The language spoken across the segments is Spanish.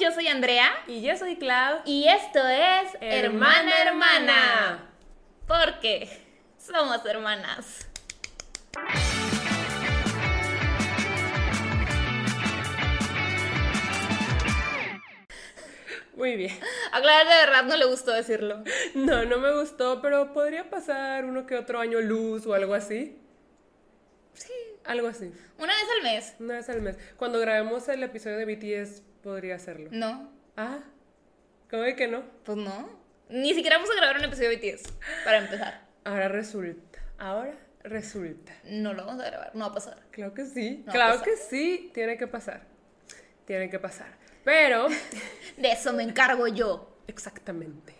Yo soy Andrea. Y yo soy Clau. Y esto es Hermana, Hermana. Porque somos hermanas. Muy bien. A Clara de verdad no le gustó decirlo. No, no me gustó, pero podría pasar uno que otro año luz o algo así. Sí. Algo así. Una vez al mes. Una vez al mes. Cuando grabemos el episodio de BTS, podría hacerlo. No. Ah, ¿cómo de que no? Pues no. Ni siquiera vamos a grabar un episodio de BTS. Para empezar. Ahora resulta. Ahora resulta. No lo vamos a grabar. No va a pasar. Claro que sí. No, claro que sí. Tiene que pasar. Tiene que pasar. Pero, De eso me encargo yo. exactamente.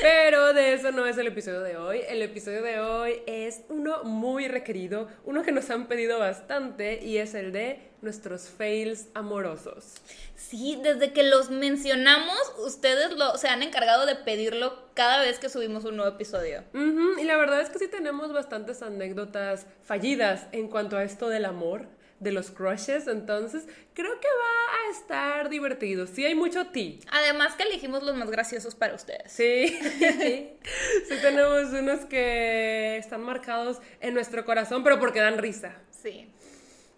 Pero de eso no es el episodio de hoy. El episodio de hoy es uno muy requerido, uno que nos han pedido bastante y es el de nuestros fails amorosos. Sí, desde que los mencionamos, ustedes lo, se han encargado de pedirlo cada vez que subimos un nuevo episodio. Y la verdad es que sí tenemos bastantes anécdotas fallidas en cuanto a esto del amor, de los crushes, entonces creo que va a estar divertido. Sí hay mucho tea. Además que elegimos los más graciosos para ustedes. Sí, sí tenemos unos que están marcados en nuestro corazón, pero porque dan risa. Sí.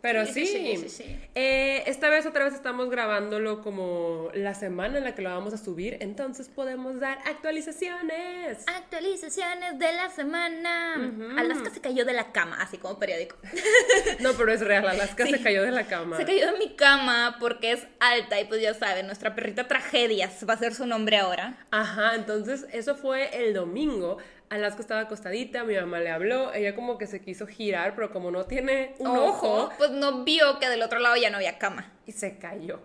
Pero Sí, sí, sí, sí. Eh, esta vez otra vez estamos grabándolo como la semana en la que lo vamos a subir, entonces podemos dar actualizaciones. Actualizaciones de la semana. Alaska se cayó de la cama, así como periódico. No, pero es real, Alaska se cayó de la cama. Se cayó de mi cama porque es alta y pues ya saben, nuestra perrita Tragedias va a ser su nombre ahora. Ajá, entonces eso fue el domingo. Alaska estaba acostadita, mi mamá le habló, ella como que se quiso girar, pero como no tiene un ojo, pues no vio que del otro lado ya no había cama. y se cayó.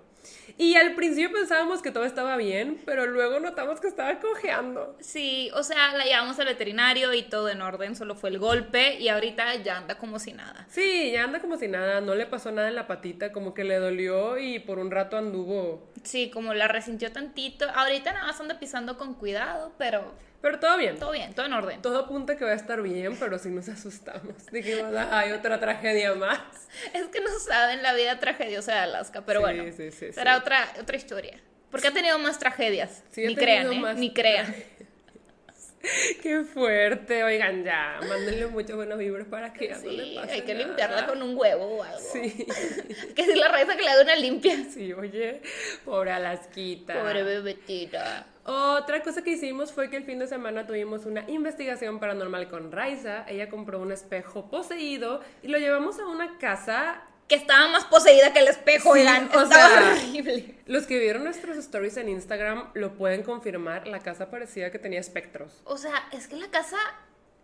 Y al principio pensábamos que todo estaba bien, pero luego notamos que estaba cojeando. Sí, o sea, la llevamos al veterinario y todo en orden, solo fue el golpe y ahorita ya anda como si nada. Sí, ya anda como si nada, no le pasó nada en la patita, como que le dolió y por un rato anduvo. Sí, como la resintió tantito. Ahorita nada más anda pisando con cuidado, pero Pero todo bien. todo bien, todo en orden. Todo apunta que va a estar bien, pero sí nos asustamos. Dijimos, "Ah, hay otra tragedia más. Es que no saben la vida tragediosa de Alaska, pero Sí, bueno, sí, sí, será sí. otra, otra historia. Porque ha tenido más tragedias. Sí, ha ni crean, ¿eh? más Ni crean. Qué fuerte. Oigan, ya, mándenle muchas buenas vibras para que no le Sí, pase hay que nada. limpiarla con un huevo o algo. Sí, Que si la raíz que le haga una limpia. sí, oye, pobre Alasquita. Pobre bebetita. Otra cosa que hicimos fue que el fin de semana tuvimos una investigación paranormal con Raiza. Ella compró un espejo poseído y lo llevamos a una casa. Que estaba más poseída que el espejo, Sí, oigan. o estaba sea, horrible. Los que vieron nuestros stories en Instagram lo pueden confirmar. La casa parecía que tenía espectros. O sea, es que la casa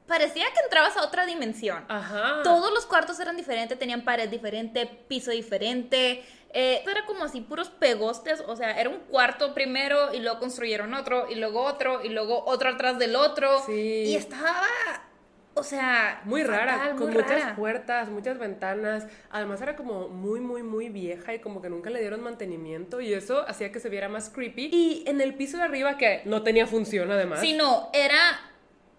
parecía que entrabas a otra dimensión. Ajá. Todos los cuartos eran diferentes, tenían pared diferente, piso diferente. Eh, era como así, puros pegostes. O sea, era un cuarto primero y luego construyeron otro y luego otro y luego otro atrás del otro. Sí. Y estaba, o sea, Muy rara, con muchas puertas, muchas ventanas. Además era como muy, muy, muy vieja y como que nunca le dieron mantenimiento y eso hacía que se viera más creepy. Y en el piso de arriba, que no tenía función además. Sí, no, era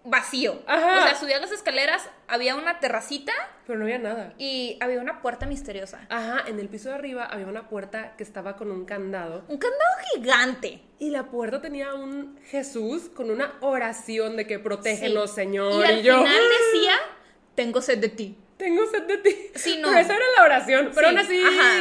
vacío. Ajá. O sea, subías las escaleras, había una terracita Pero no había nada. y había una puerta misteriosa. Ajá, en el piso de arriba había una puerta que estaba con un candado. Un candado gigante. Y la puerta tenía un Jesús con una oración de que protégenos, Sí. Señor. Y al yo, final decía, tengo sed de ti. tengo sed de ti. Sí, no. Pero esa era la oración. Pero Sí, aún así. ajá.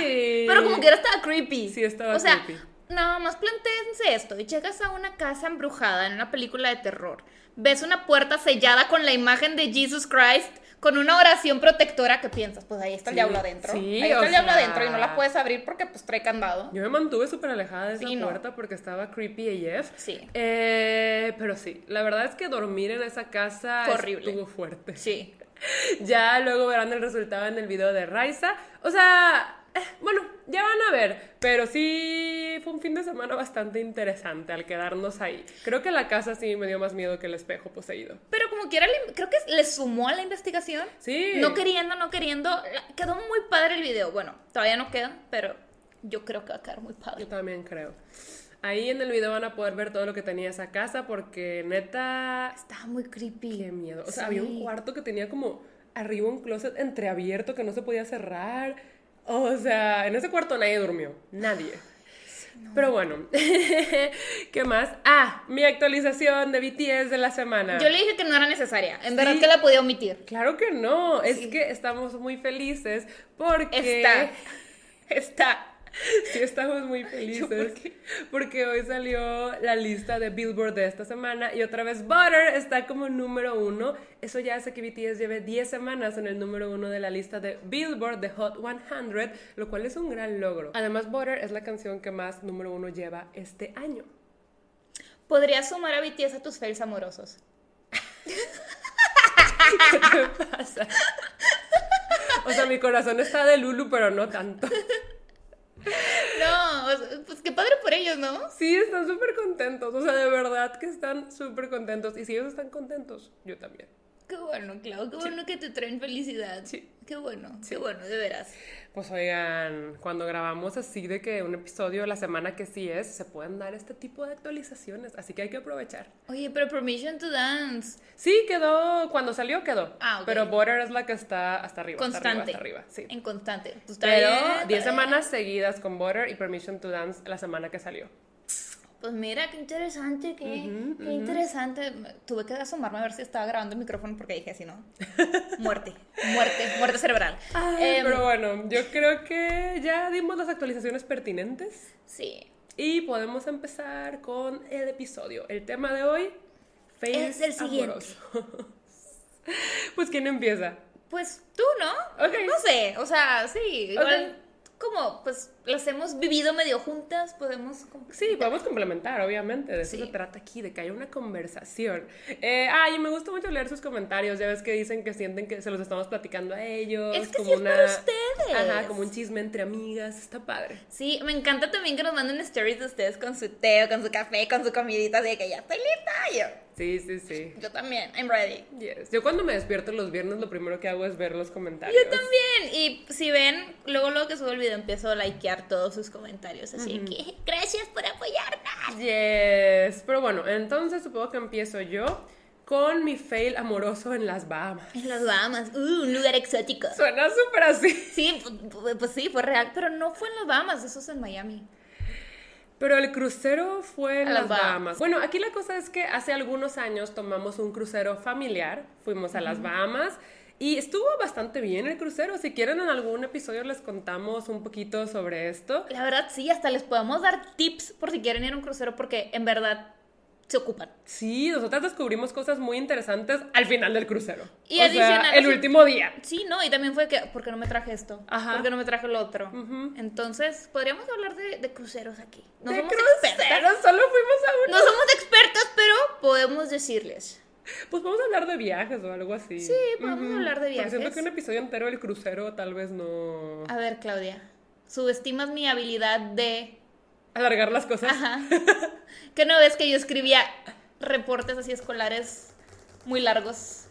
Pero como que era estaba creepy. Sí, estaba o sea, creepy. Nada más plantéense esto. Y llegas a una casa embrujada en una película de terror. Ves una puerta sellada con la imagen de Jesus Christ. Con una oración protectora que piensas, pues ahí está el Sí, diablo adentro. sí, ahí está el diablo sea- adentro y no la puedes abrir porque pues trae candado. Yo me mantuve súper alejada de esa no. puerta porque estaba creepy AF. Sí. Eh, pero sí, la verdad es que dormir en esa casa Fue horrible. estuvo fuerte. Sí. Ya luego verán el resultado en el video de Raiza. O sea, eh, bueno, ya van a ver. Pero sí fue un fin de semana bastante interesante al quedarnos ahí. Creo que la casa sí me dio más miedo que el espejo poseído. Pero como quiera, creo que le sumó a la investigación. Sí. No queriendo, no queriendo. Quedó muy padre el video. Bueno, todavía no queda, pero yo creo que va a quedar muy padre. Yo también creo. Ahí en el video van a poder ver todo lo que tenía esa casa porque neta, Estaba muy creepy. qué miedo. O sea, Sí. había un cuarto que tenía como arriba un closet entreabierto que no se podía cerrar. O sea, en ese cuarto nadie durmió. Nadie. Pero bueno, ¿qué más? Ah, mi actualización de BTS de la semana. Yo le dije que no era necesaria. En verdad que la podía omitir. Claro que no, es Sí. que estamos muy felices porque... Está. Está. Sí, estamos muy felices ¿Por porque hoy salió la lista de Billboard de esta semana y otra vez Butter está como número uno. Eso ya hace que BTS lleve 10 semanas en el número uno de la lista de Billboard de Hot 100, lo cual es un gran logro. Además, Butter es la canción que más número uno lleva este año. Podrías sumar a BTS a tus fails amorosos. ¿Qué te pasa? O sea, mi corazón está de Lulu, pero no tanto. No, pues qué padre por ellos, ¿no? Sí, están súper contentos. O sea, de verdad que están súper contentos. Y si ellos están contentos, yo también. Qué bueno, Clau, qué bueno que te traen felicidad. Sí. Qué bueno, qué bueno, de veras. Pues oigan, cuando grabamos así de que un episodio la semana que sí es, se pueden dar este tipo de actualizaciones. Así que hay que aprovechar. Oye, pero Permission to Dance. Sí, quedó, cuando salió quedó. Ah, ok. Pero Butter es la que está hasta arriba. Constante. Hasta arriba, hasta arriba, sí. En constante. Pues Pero bien, 10 está bien. semanas seguidas con Butter y Permission to Dance la semana que salió. Pues mira, qué interesante, qué, qué interesante. Tuve que asomarme a ver si estaba grabando el micrófono porque dije así, ¿no? muerte, muerte, muerte cerebral. Ay, Em, pero bueno, yo creo que ya dimos las actualizaciones pertinentes. Sí. Y podemos empezar con el episodio. El tema de hoy, Es el siguiente. pues, ¿quién empieza? Pues tú, ¿no? Ok. No sé, o sea, sí, igual como pues las hemos vivido medio juntas, podemos... Sí, podemos complementar, obviamente. De eso Sí. se trata aquí, de que haya una conversación. Eh, ay, me gusta mucho leer sus comentarios. Ya ves que dicen que sienten que se los estamos platicando a ellos. Es que como sí es una... para ustedes. Ajá, como un chisme entre amigas. Está padre. Sí, me encanta también que nos manden stories de ustedes con su té, o con su café, con su comidita, de que ya estoy lista. Yo, Sí, sí, sí. yo también, I'm ready. Yes. Yo cuando me despierto los viernes, lo primero que hago es ver los comentarios. Yo también. Y si ven, luego luego que subo el video empiezo a likear todos sus comentarios. Así que gracias por apoyarnos. Yes. Pero bueno, entonces supongo que empiezo yo con mi fail amoroso en las Bahamas. En las Bahamas, uh, un lugar exótico. Suena súper así. Sí, pu- pu- pues sí, fue real, pero no fue en las Bahamas, eso es en Miami. Pero el crucero fue en las Bahamas. Bahamas. Bueno, aquí la cosa es que hace algunos años tomamos un crucero familiar, fuimos a las Bahamas y estuvo bastante bien el crucero. Si quieren en algún episodio les contamos un poquito sobre esto. La verdad, sí, hasta les podemos dar tips por si quieren ir a un crucero, porque en verdad se ocupan. Sí, nosotras descubrimos cosas muy interesantes al final del crucero. Y o sea, el último día. Sí, ¿no? Y también fue que, ¿por qué no me traje esto? Ajá. ¿Por qué no me traje lo otro? Entonces, podríamos hablar de, de cruceros aquí. No de somos cruceros, expertas. solo fuimos a uno. No somos expertas, pero podemos decirles. Pues podemos hablar de viajes o algo así. Sí, podemos hablar de Porque siento viajes. que un episodio entero del crucero tal vez no... A ver, Claudia, subestimas mi habilidad de... Alargar las cosas. Ajá. ¿Qué no ves que yo escribía reportes así escolares muy largos,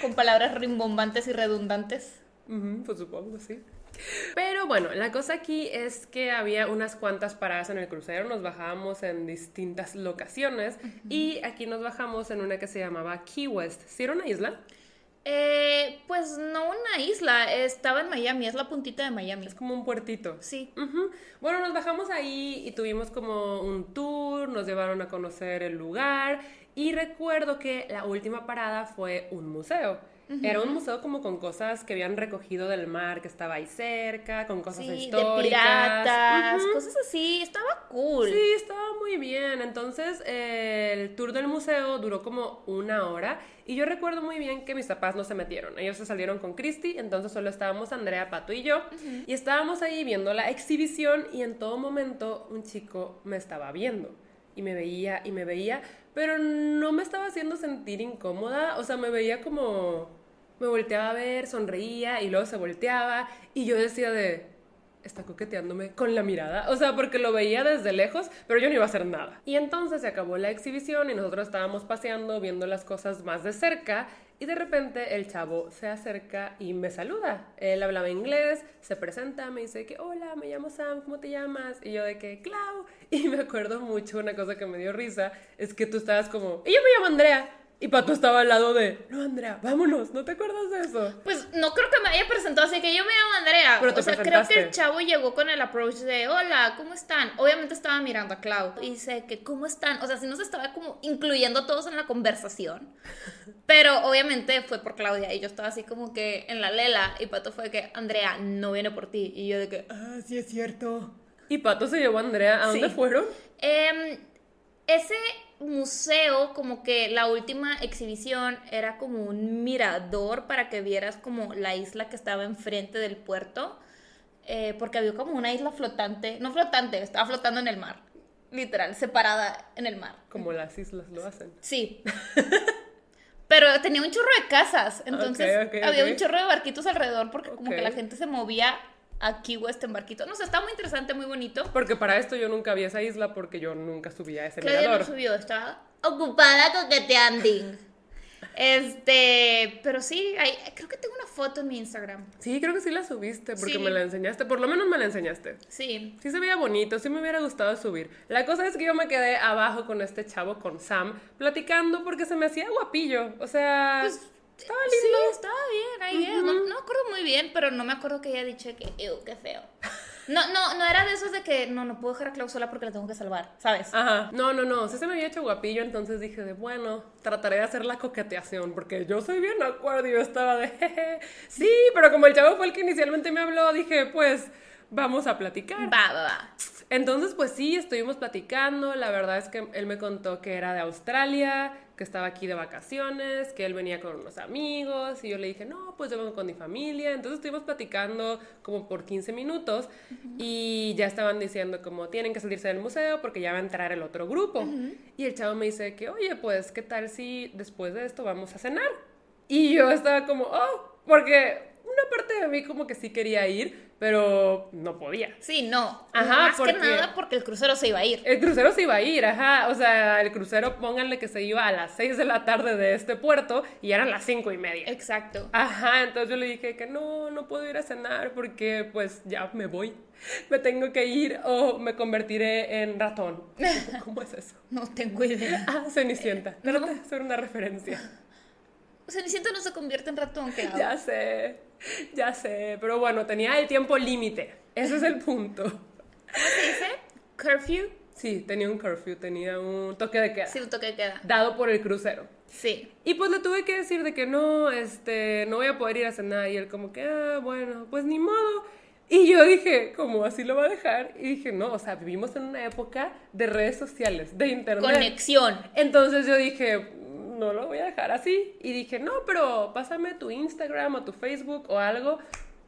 con palabras rimbombantes y redundantes? Ujú, pues supongo, sí. Pero bueno, la cosa aquí es que había unas cuantas paradas en el crucero, nos bajábamos en distintas locaciones y aquí nos bajamos en una que se llamaba Key West. ¿Sí era una isla? Eh, pues no una isla, estaba en Miami, es la puntita de Miami. Es como un puertito. Sí. Bueno, nos bajamos ahí y tuvimos como un tour, nos llevaron a conocer el lugar y recuerdo que la última parada fue un museo. Era un museo como con cosas que habían recogido del mar, que estaba ahí cerca, con cosas Sí, de históricas. piratas, cosas así, estaba cool. Sí, estaba muy bien. Entonces, eh, el tour del museo duró como una hora y yo recuerdo muy bien que mis papás no se metieron. Ellos se salieron con Christy, entonces solo estábamos Andrea, Pato y yo. Y estábamos ahí viendo la exhibición y en todo momento un chico me estaba viendo. Y me veía y me veía, pero no me estaba haciendo sentir incómoda. O sea, me veía como... Me volteaba a ver, sonreía y luego se volteaba y yo decía de está coqueteándome con la mirada. O sea, porque lo veía desde lejos, pero yo no iba a hacer nada. Y entonces se acabó la exhibición y nosotros estábamos paseando, viendo las cosas más de cerca. Y de repente el chavo se acerca y me saluda. Él hablaba inglés, se presenta, me dice que, hola, me llamo Sam, ¿cómo te llamas? Y yo de que, Clau. Y me acuerdo mucho una cosa que me dio risa, es que tú estabas como, y yo me llamo Andrea. Y Pato estaba al lado de, no, Andrea, vámonos, ¿no te acuerdas de eso? Pues no creo que me haya presentado, así que yo me llamo Andrea. Pero te o sea, creo que el chavo llegó con el approach de, hola, ¿cómo están? Obviamente estaba mirando a Clau y dice que, ¿cómo están? O sea, si no se estaba como incluyendo a todos en la conversación. Pero obviamente fue por Claudia y yo estaba así como que en la lela y Pato fue que, Andrea, no viene por ti. Y yo de que, ah, sí es cierto. Y Pato se llevó a Andrea, ¿a dónde Sí. fueron? Em, ese museo, como que la última exhibición era como un mirador para que vieras como la isla que estaba enfrente del puerto, eh, porque había como una isla flotante, no flotante, estaba flotando en el mar, literal, separada en el mar. Como las islas lo hacen. Sí. Pero tenía un chorro de casas, entonces había un chorro de barquitos alrededor porque como que la gente se movía aquí o este en barquito. No sé, está muy interesante, muy bonito. Porque para esto yo nunca vi esa isla porque yo nunca subí a ese Claudia no mirador. subió, estaba ocupada coqueteando. Este, pero sí, hay- creo que tengo una foto en mi Instagram. Sí, creo que sí la subiste porque Sí. me la enseñaste. Por lo menos me la enseñaste. Sí. Sí se veía bonito, sí me hubiera gustado subir. La cosa es que yo me quedé abajo con este chavo, con Sam, platicando porque se me hacía guapillo. O sea, estaba Sí, lindo. estaba bien, ahí es. no, no me acuerdo muy bien, pero no me acuerdo que ella dicho que, ew, qué feo. No, no, no era de esos de que, no, no puedo dejar a Clau sola porque la tengo que salvar, ¿sabes? Ajá, no, no, no, sí se me había hecho guapillo, entonces dije de, bueno, trataré de hacer la coqueteación, porque yo soy bien acuerdo y yo estaba de, jeje, sí, pero como el chavo fue el que inicialmente me habló, dije, pues, vamos a platicar. Va, va, va. Entonces, pues sí, estuvimos platicando. La verdad es que él me contó que era de Australia, que estaba aquí de vacaciones, que él venía con unos amigos. Y yo le dije, no, pues yo vengo con mi familia. Entonces estuvimos platicando como por 15 minutos y ya estaban diciendo como tienen que salirse del museo porque ya va a entrar el otro grupo. Y el chavo me dice que, oye, pues, ¿qué tal si después de esto vamos a cenar? Y yo estaba como, oh, porque una parte de mí como que sí quería ir, pero no podía. Sí, no. Ajá, Más porque- que nada porque el crucero se iba a ir. El crucero se iba a ir, ajá. O sea, el crucero, pónganle que se iba a las 6 de la tarde de este puerto y eran las cinco y media. Exacto. Ajá, entonces yo le dije que no, no puedo ir a cenar porque pues ya me voy. Me tengo que ir o me convertiré en ratón. ¿Cómo es eso? No tengo idea. Ah, Cenicienta. Trata de hacer una referencia. Cenicienta no se convierte en ratón, ¿qué hago? Ya sé, ya sé. Pero bueno, tenía el tiempo límite. Ese es el punto. ¿Cómo se dice? Curfew. Sí, tenía un curfew, tenía un toque de queda. Sí, un toque de queda. Dado por el crucero. Sí. Y pues le tuve que decir de que no, este, no voy a poder ir a cenar. Y él como que, ah, bueno, pues ni modo. Y yo dije, ¿cómo así lo va a dejar? Y dije, no, o sea, vivimos en una época de redes sociales, de internet. Conexión. Entonces yo dije, no lo voy a dejar así. Y dije, no, pero pásame tu Instagram o tu Facebook o algo,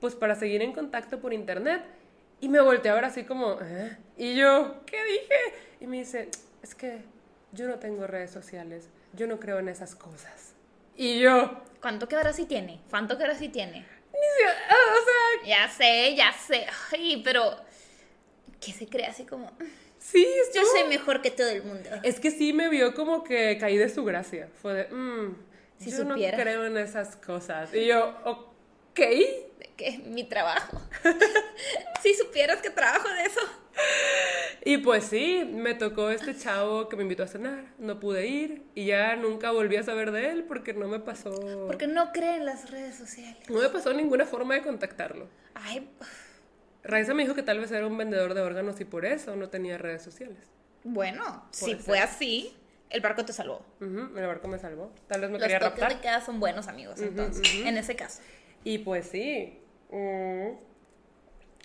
pues para seguir en contacto por internet. Y me volteé ahora así como, ¿eh? Y yo, ¿qué dije? Y me dice, es que yo no tengo redes sociales, yo no creo en esas cosas. Y yo, ¿Cuánto que ahora sí tiene? ¿Cuánto que ahora sí tiene? ni si- ah, o sea, Ya sé, ya sé. Ay, pero. ¿Qué se cree así como? Sí, Yo estuvo- soy mejor que todo el mundo. Es que sí me vio como que caí de su gracia. Fue de, mmm, Si yo no creo en esas cosas. Y yo, ok. De que mi trabajo. si supieras que trabajo de eso. Y pues sí, me tocó este chavo que me invitó a cenar. No pude ir y ya nunca volví a saber de él porque no me pasó. Porque no cree en las redes sociales. No me pasó ninguna forma de contactarlo. Ay, Raiza me dijo que tal vez era un vendedor de órganos y por eso no tenía redes sociales. bueno, si fue así, el barco te salvó. El barco me salvó. Tal vez me Los quería toques raptar. de queda son buenos amigos, entonces, en ese caso. Y pues sí. mm,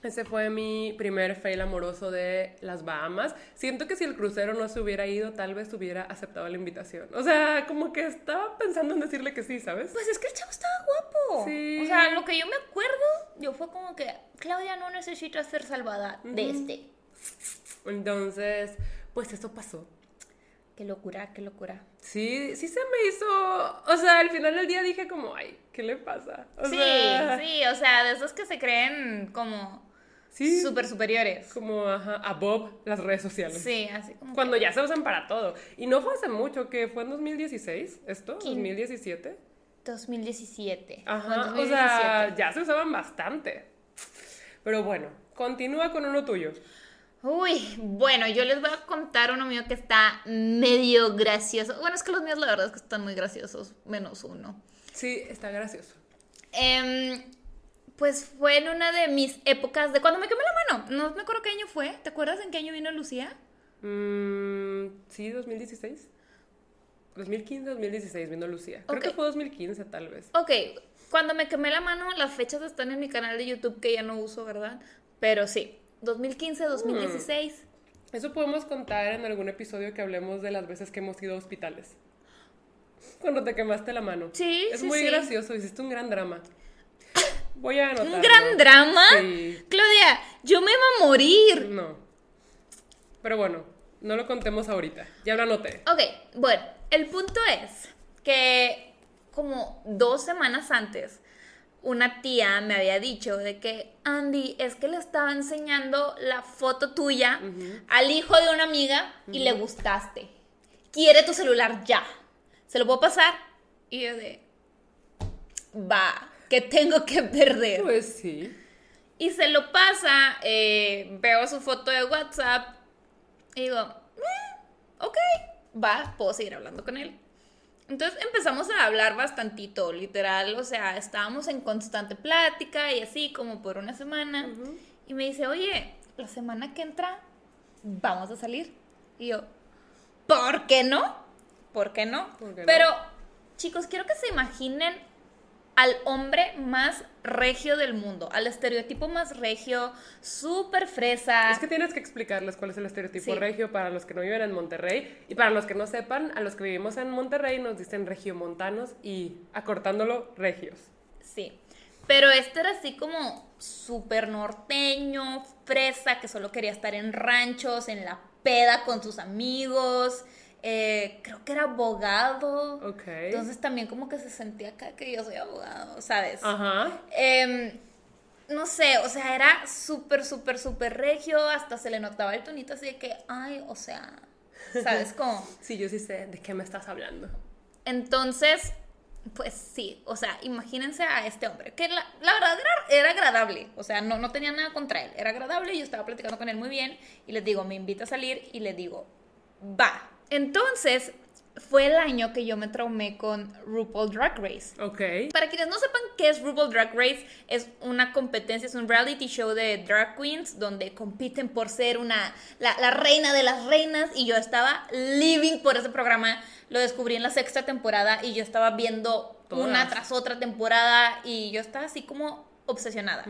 ese fue mi primer fail amoroso de las Bahamas. Siento que si el crucero no se hubiera ido, tal vez hubiera aceptado la invitación. O sea, como que estaba pensando en decirle que sí, ¿sabes? Pues es que el chavo estaba guapo. Sí. O sea, lo que yo me acuerdo, yo fue como que Claudia no necesita ser salvada de este. Entonces, pues eso pasó. Qué locura, qué locura. Sí, sí se me hizo. O sea, al final del día dije como, ay, ¿qué le pasa? O sí, sea, sí, o sea, de esos que se creen como sí, súper superiores. como ajá, above las redes sociales. Sí, así como. Cuando ya se usan para todo. Y no fue hace mucho, que fue en 2016, ¿esto? ¿Quién? ¿2017? 2017. Fue en Ajá, o 2017. sea, ya se usaban bastante. Pero bueno, continúa con uno tuyo. Uy, bueno, yo les voy a contar uno mío que está medio gracioso. Bueno, es que los míos la verdad es que están muy graciosos, menos uno. Sí, está gracioso. Em, pues fue en una de mis épocas de cuando me quemé la mano. No me acuerdo qué año fue. ¿Te acuerdas en qué año vino Lucía? Mm, sí, 2016. 2015, 2016 vino Lucía. Creo que fue 2015 tal vez. Ok, cuando me quemé la mano, las fechas están en mi canal de YouTube que ya no uso, ¿verdad? Pero sí, 2015, 2016. Eso podemos contar en algún episodio que hablemos de las veces que hemos ido a hospitales. Cuando te quemaste la mano. Sí, Es sí, muy sí. gracioso, hiciste un gran drama. Voy a anotarlo. ¿Un gran drama? Sí. Claudia, yo me iba a morir. No. Pero bueno, no lo contemos ahorita. Ya lo anoté. Ok, bueno, el punto es que como dos semanas antes, una tía me había dicho de que, Andy, es que le estaba enseñando la foto tuya al hijo de una amiga y le gustaste. Quiere tu celular ya. ¿Se lo puedo pasar? Y yo de, va, que tengo que perder. Pues sí. Y se lo pasa, eh, veo su foto de WhatsApp y digo, "Eh, ok, va, puedo seguir hablando con él. Entonces empezamos a hablar bastantito, literal, o sea, estábamos en constante plática y así como por una semana. Y me dice, oye, la semana que entra vamos a salir. Y yo, ¿por qué no? ¿Por qué no? ¿Por qué no? Pero, chicos, quiero que se imaginen al hombre más regio del mundo, al estereotipo más regio, súper fresa. Es que tienes que explicarles cuál es el estereotipo Sí. regio para los que no viven en Monterrey. Y para los que no sepan, a los que vivimos en Monterrey nos dicen regiomontanos y acortándolo, regios. Sí. Pero este era así como súper norteño, fresa, que solo quería estar en ranchos, en la peda con sus amigos. Eh, creo que era abogado. Ok. Entonces también como que se sentía acá que yo soy abogado, ¿sabes? Ajá. Em, no sé, o sea, era súper, súper, súper regio, hasta se le notaba el tonito así de que, ay, o sea, ¿sabes cómo? Sí, yo sí sé de qué me estás hablando. Entonces, pues sí, o sea, imagínense a este hombre, que la, la verdad era, era agradable, o sea, no, no tenía nada contra él, era agradable, yo estaba platicando con él muy bien y les digo, me invita a salir y le digo, va. Entonces, fue el año que yo me traumé con RuPaul Drag Race. Ok. Para quienes no sepan qué es RuPaul Drag Race, es una competencia, es un reality show de drag queens donde compiten por ser una la, la reina de las reinas y yo estaba living por ese programa. Lo descubrí en la sexta temporada y yo estaba viendo Todas. una tras otra temporada y yo estaba así como obsesionada.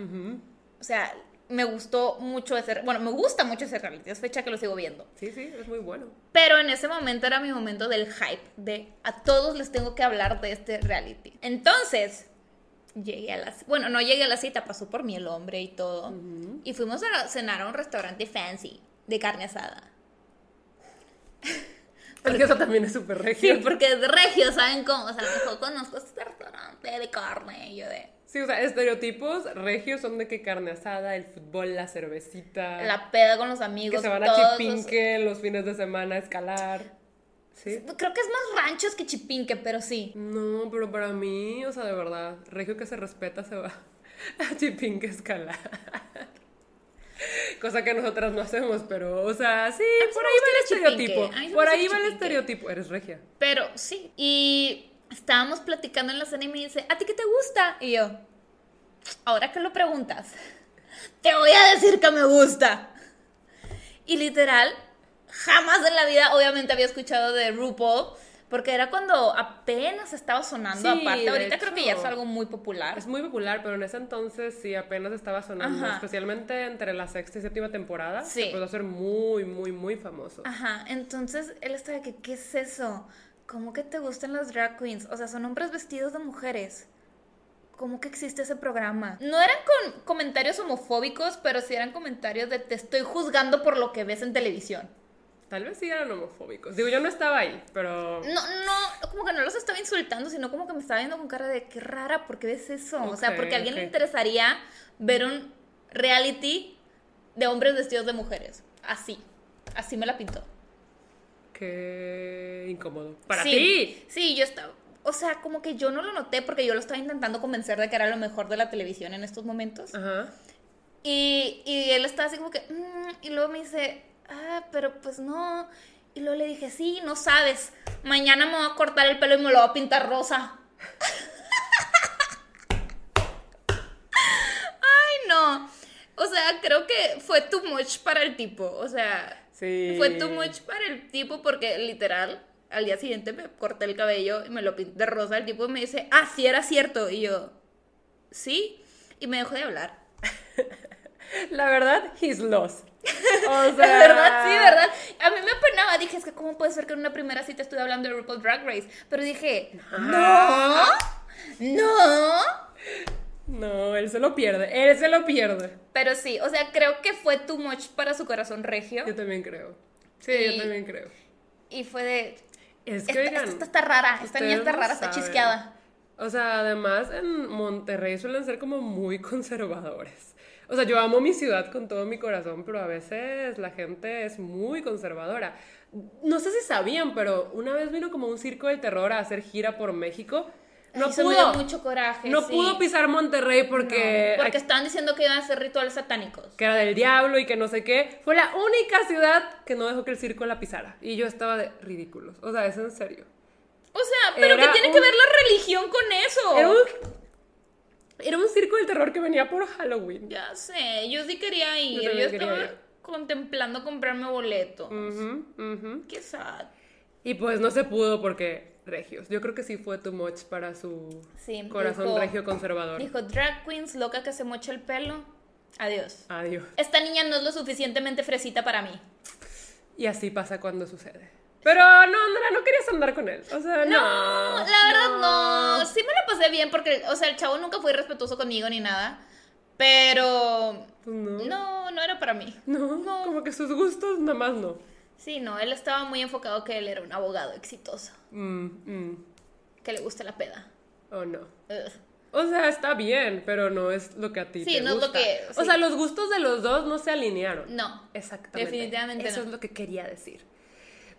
O sea, me gustó mucho ese, bueno, me gusta mucho ese reality, es fecha que lo sigo viendo. Sí, sí, es muy bueno. Pero en ese momento era mi momento del hype, de a todos les tengo que hablar de este reality. Entonces, llegué a la... Bueno, no llegué a la cita, pasó por mí el hombre y todo. Y fuimos a cenar a un restaurante fancy de carne asada. Porque eso también es súper Sí, regio. porque es regio, ¿saben cómo? O sea, a lo mejor conozco este restaurante de carne y yo de... Sí, o sea, estereotipos regios son de que carne asada, el fútbol, la cervecita. La peda con los que amigos. se van a todos los- Chipinque los fines de semana a escalar. ¿Sí? Creo que es más ranchos que chipinque, pero sí. No, pero para mí, o sea, de verdad, regio que se respeta se va a Chipinque a escalar. Cosa que nosotras no hacemos, pero, o sea, sí, por ahí va el Chipinque. estereotipo. Por ahí va el Chipinque. estereotipo. Eres regia. Pero sí. Y estábamos platicando en la cena y me dice, ¿a ti qué te gusta? Y yo, ahora que lo preguntas, te voy a decir que me gusta. Y literal, jamás en la vida, obviamente, había escuchado de RuPaul, porque era cuando apenas estaba sonando. Sí, Aparte, ahorita creo que ya hecho. es algo muy popular. Es muy popular, pero en ese entonces sí apenas estaba sonando, Ajá. especialmente entre la sexta y séptima temporada. Sí. Se pudo hacer muy, muy, muy famoso. Ajá, entonces él estaba que, ¿qué es eso? ¿Cómo que te gustan las drag queens? O sea, son hombres vestidos de mujeres. ¿Cómo que existe ese programa? No eran con comentarios homofóbicos, pero sí eran comentarios de te estoy juzgando por lo que ves en televisión. Tal vez sí eran homofóbicos. Digo, yo no estaba ahí, pero... No, no, como que no los estaba insultando, sino como que me estaba viendo con cara de qué rara, ¿por qué ves eso? o sea, porque a alguien le ok. interesaría ver un reality de hombres vestidos de mujeres. Así, así me la pintó. Qué incómodo. Para Sí, ti. Sí, yo estaba. O sea, como que yo no lo noté porque yo lo estaba intentando convencer de que era lo mejor de la televisión en estos momentos. Ajá. Y, y él estaba así como que, "Mm", y luego me dice, ah, pero pues no. Y luego le dije, sí, no sabes, mañana me voy a cortar el pelo y me lo voy a pintar rosa. Ay, no. O sea, creo que fue too much para el tipo. O sea, Sí. fue too much para el tipo porque literal, al día siguiente me corté el cabello y me lo pinté de rosa. El tipo me dice, ah, sí era cierto. Y yo, sí. Y me dejó de hablar. La verdad, he's lost. O De verdad, sí, verdad. A mí me apenaba. Dije, es que cómo puede ser que en una primera cita estuve hablando de RuPaul Drag Race. Pero dije, no, no. No, él se lo pierde. Él se lo pierde. Pero sí, o sea, creo que fue too much para su corazón regio. Yo también creo. Sí, Y- yo también creo. Y fue de, Es que, esta, oigan, esta está rara, esta niña está no rara, está chisqueada. O sea, además en Monterrey suelen ser como muy conservadores. O sea, yo amo mi ciudad con todo mi corazón, pero a veces la gente es muy conservadora. No sé si sabían, pero una vez vino como un circo del terror a hacer gira por México. No eso me dio pudo. mucho coraje. no sí. pudo pisar Monterrey porque, No, porque estaban diciendo que iban a hacer rituales satánicos. que era del diablo y que no sé qué. Fue la única ciudad que no dejó que el circo la pisara. Y yo estaba de ridículos. O sea, es en serio. O sea, pero Era ¿qué tiene un- que ver la religión con eso? Era un, era un circo del terror que venía por Halloween. Ya sé, yo sí quería ir. Yo, quería estaba ir. contemplando comprarme boleto. Ujú, ujú. Qué sad. Y pues no se pudo porque regios. Yo creo que sí fue too much para su Sí, corazón dijo- regio conservador. Dijo, drag queens, loca que se mocha el pelo. Adiós. Adiós. Esta niña no es lo suficientemente fresita para mí. Y así pasa cuando sucede. Pero no, Andrea, no querías andar con él. O sea, no. No, la verdad no. Sí me la pasé bien porque, o sea, el chavo nunca fue irrespetuoso conmigo ni nada. Pero Pues no. no, no era para mí. No, No. como que sus gustos nada más no. Sí, no, él estaba muy enfocado que él era un abogado exitoso, Mm, mm. que le gusta la peda. Oh, no. Ugh. O sea, está bien, pero no es lo que a ti Sí, te no es lo gusta. que- O sea, los gustos de los dos no se alinearon. No, Exactamente. Definitivamente Eso no. es lo que quería decir.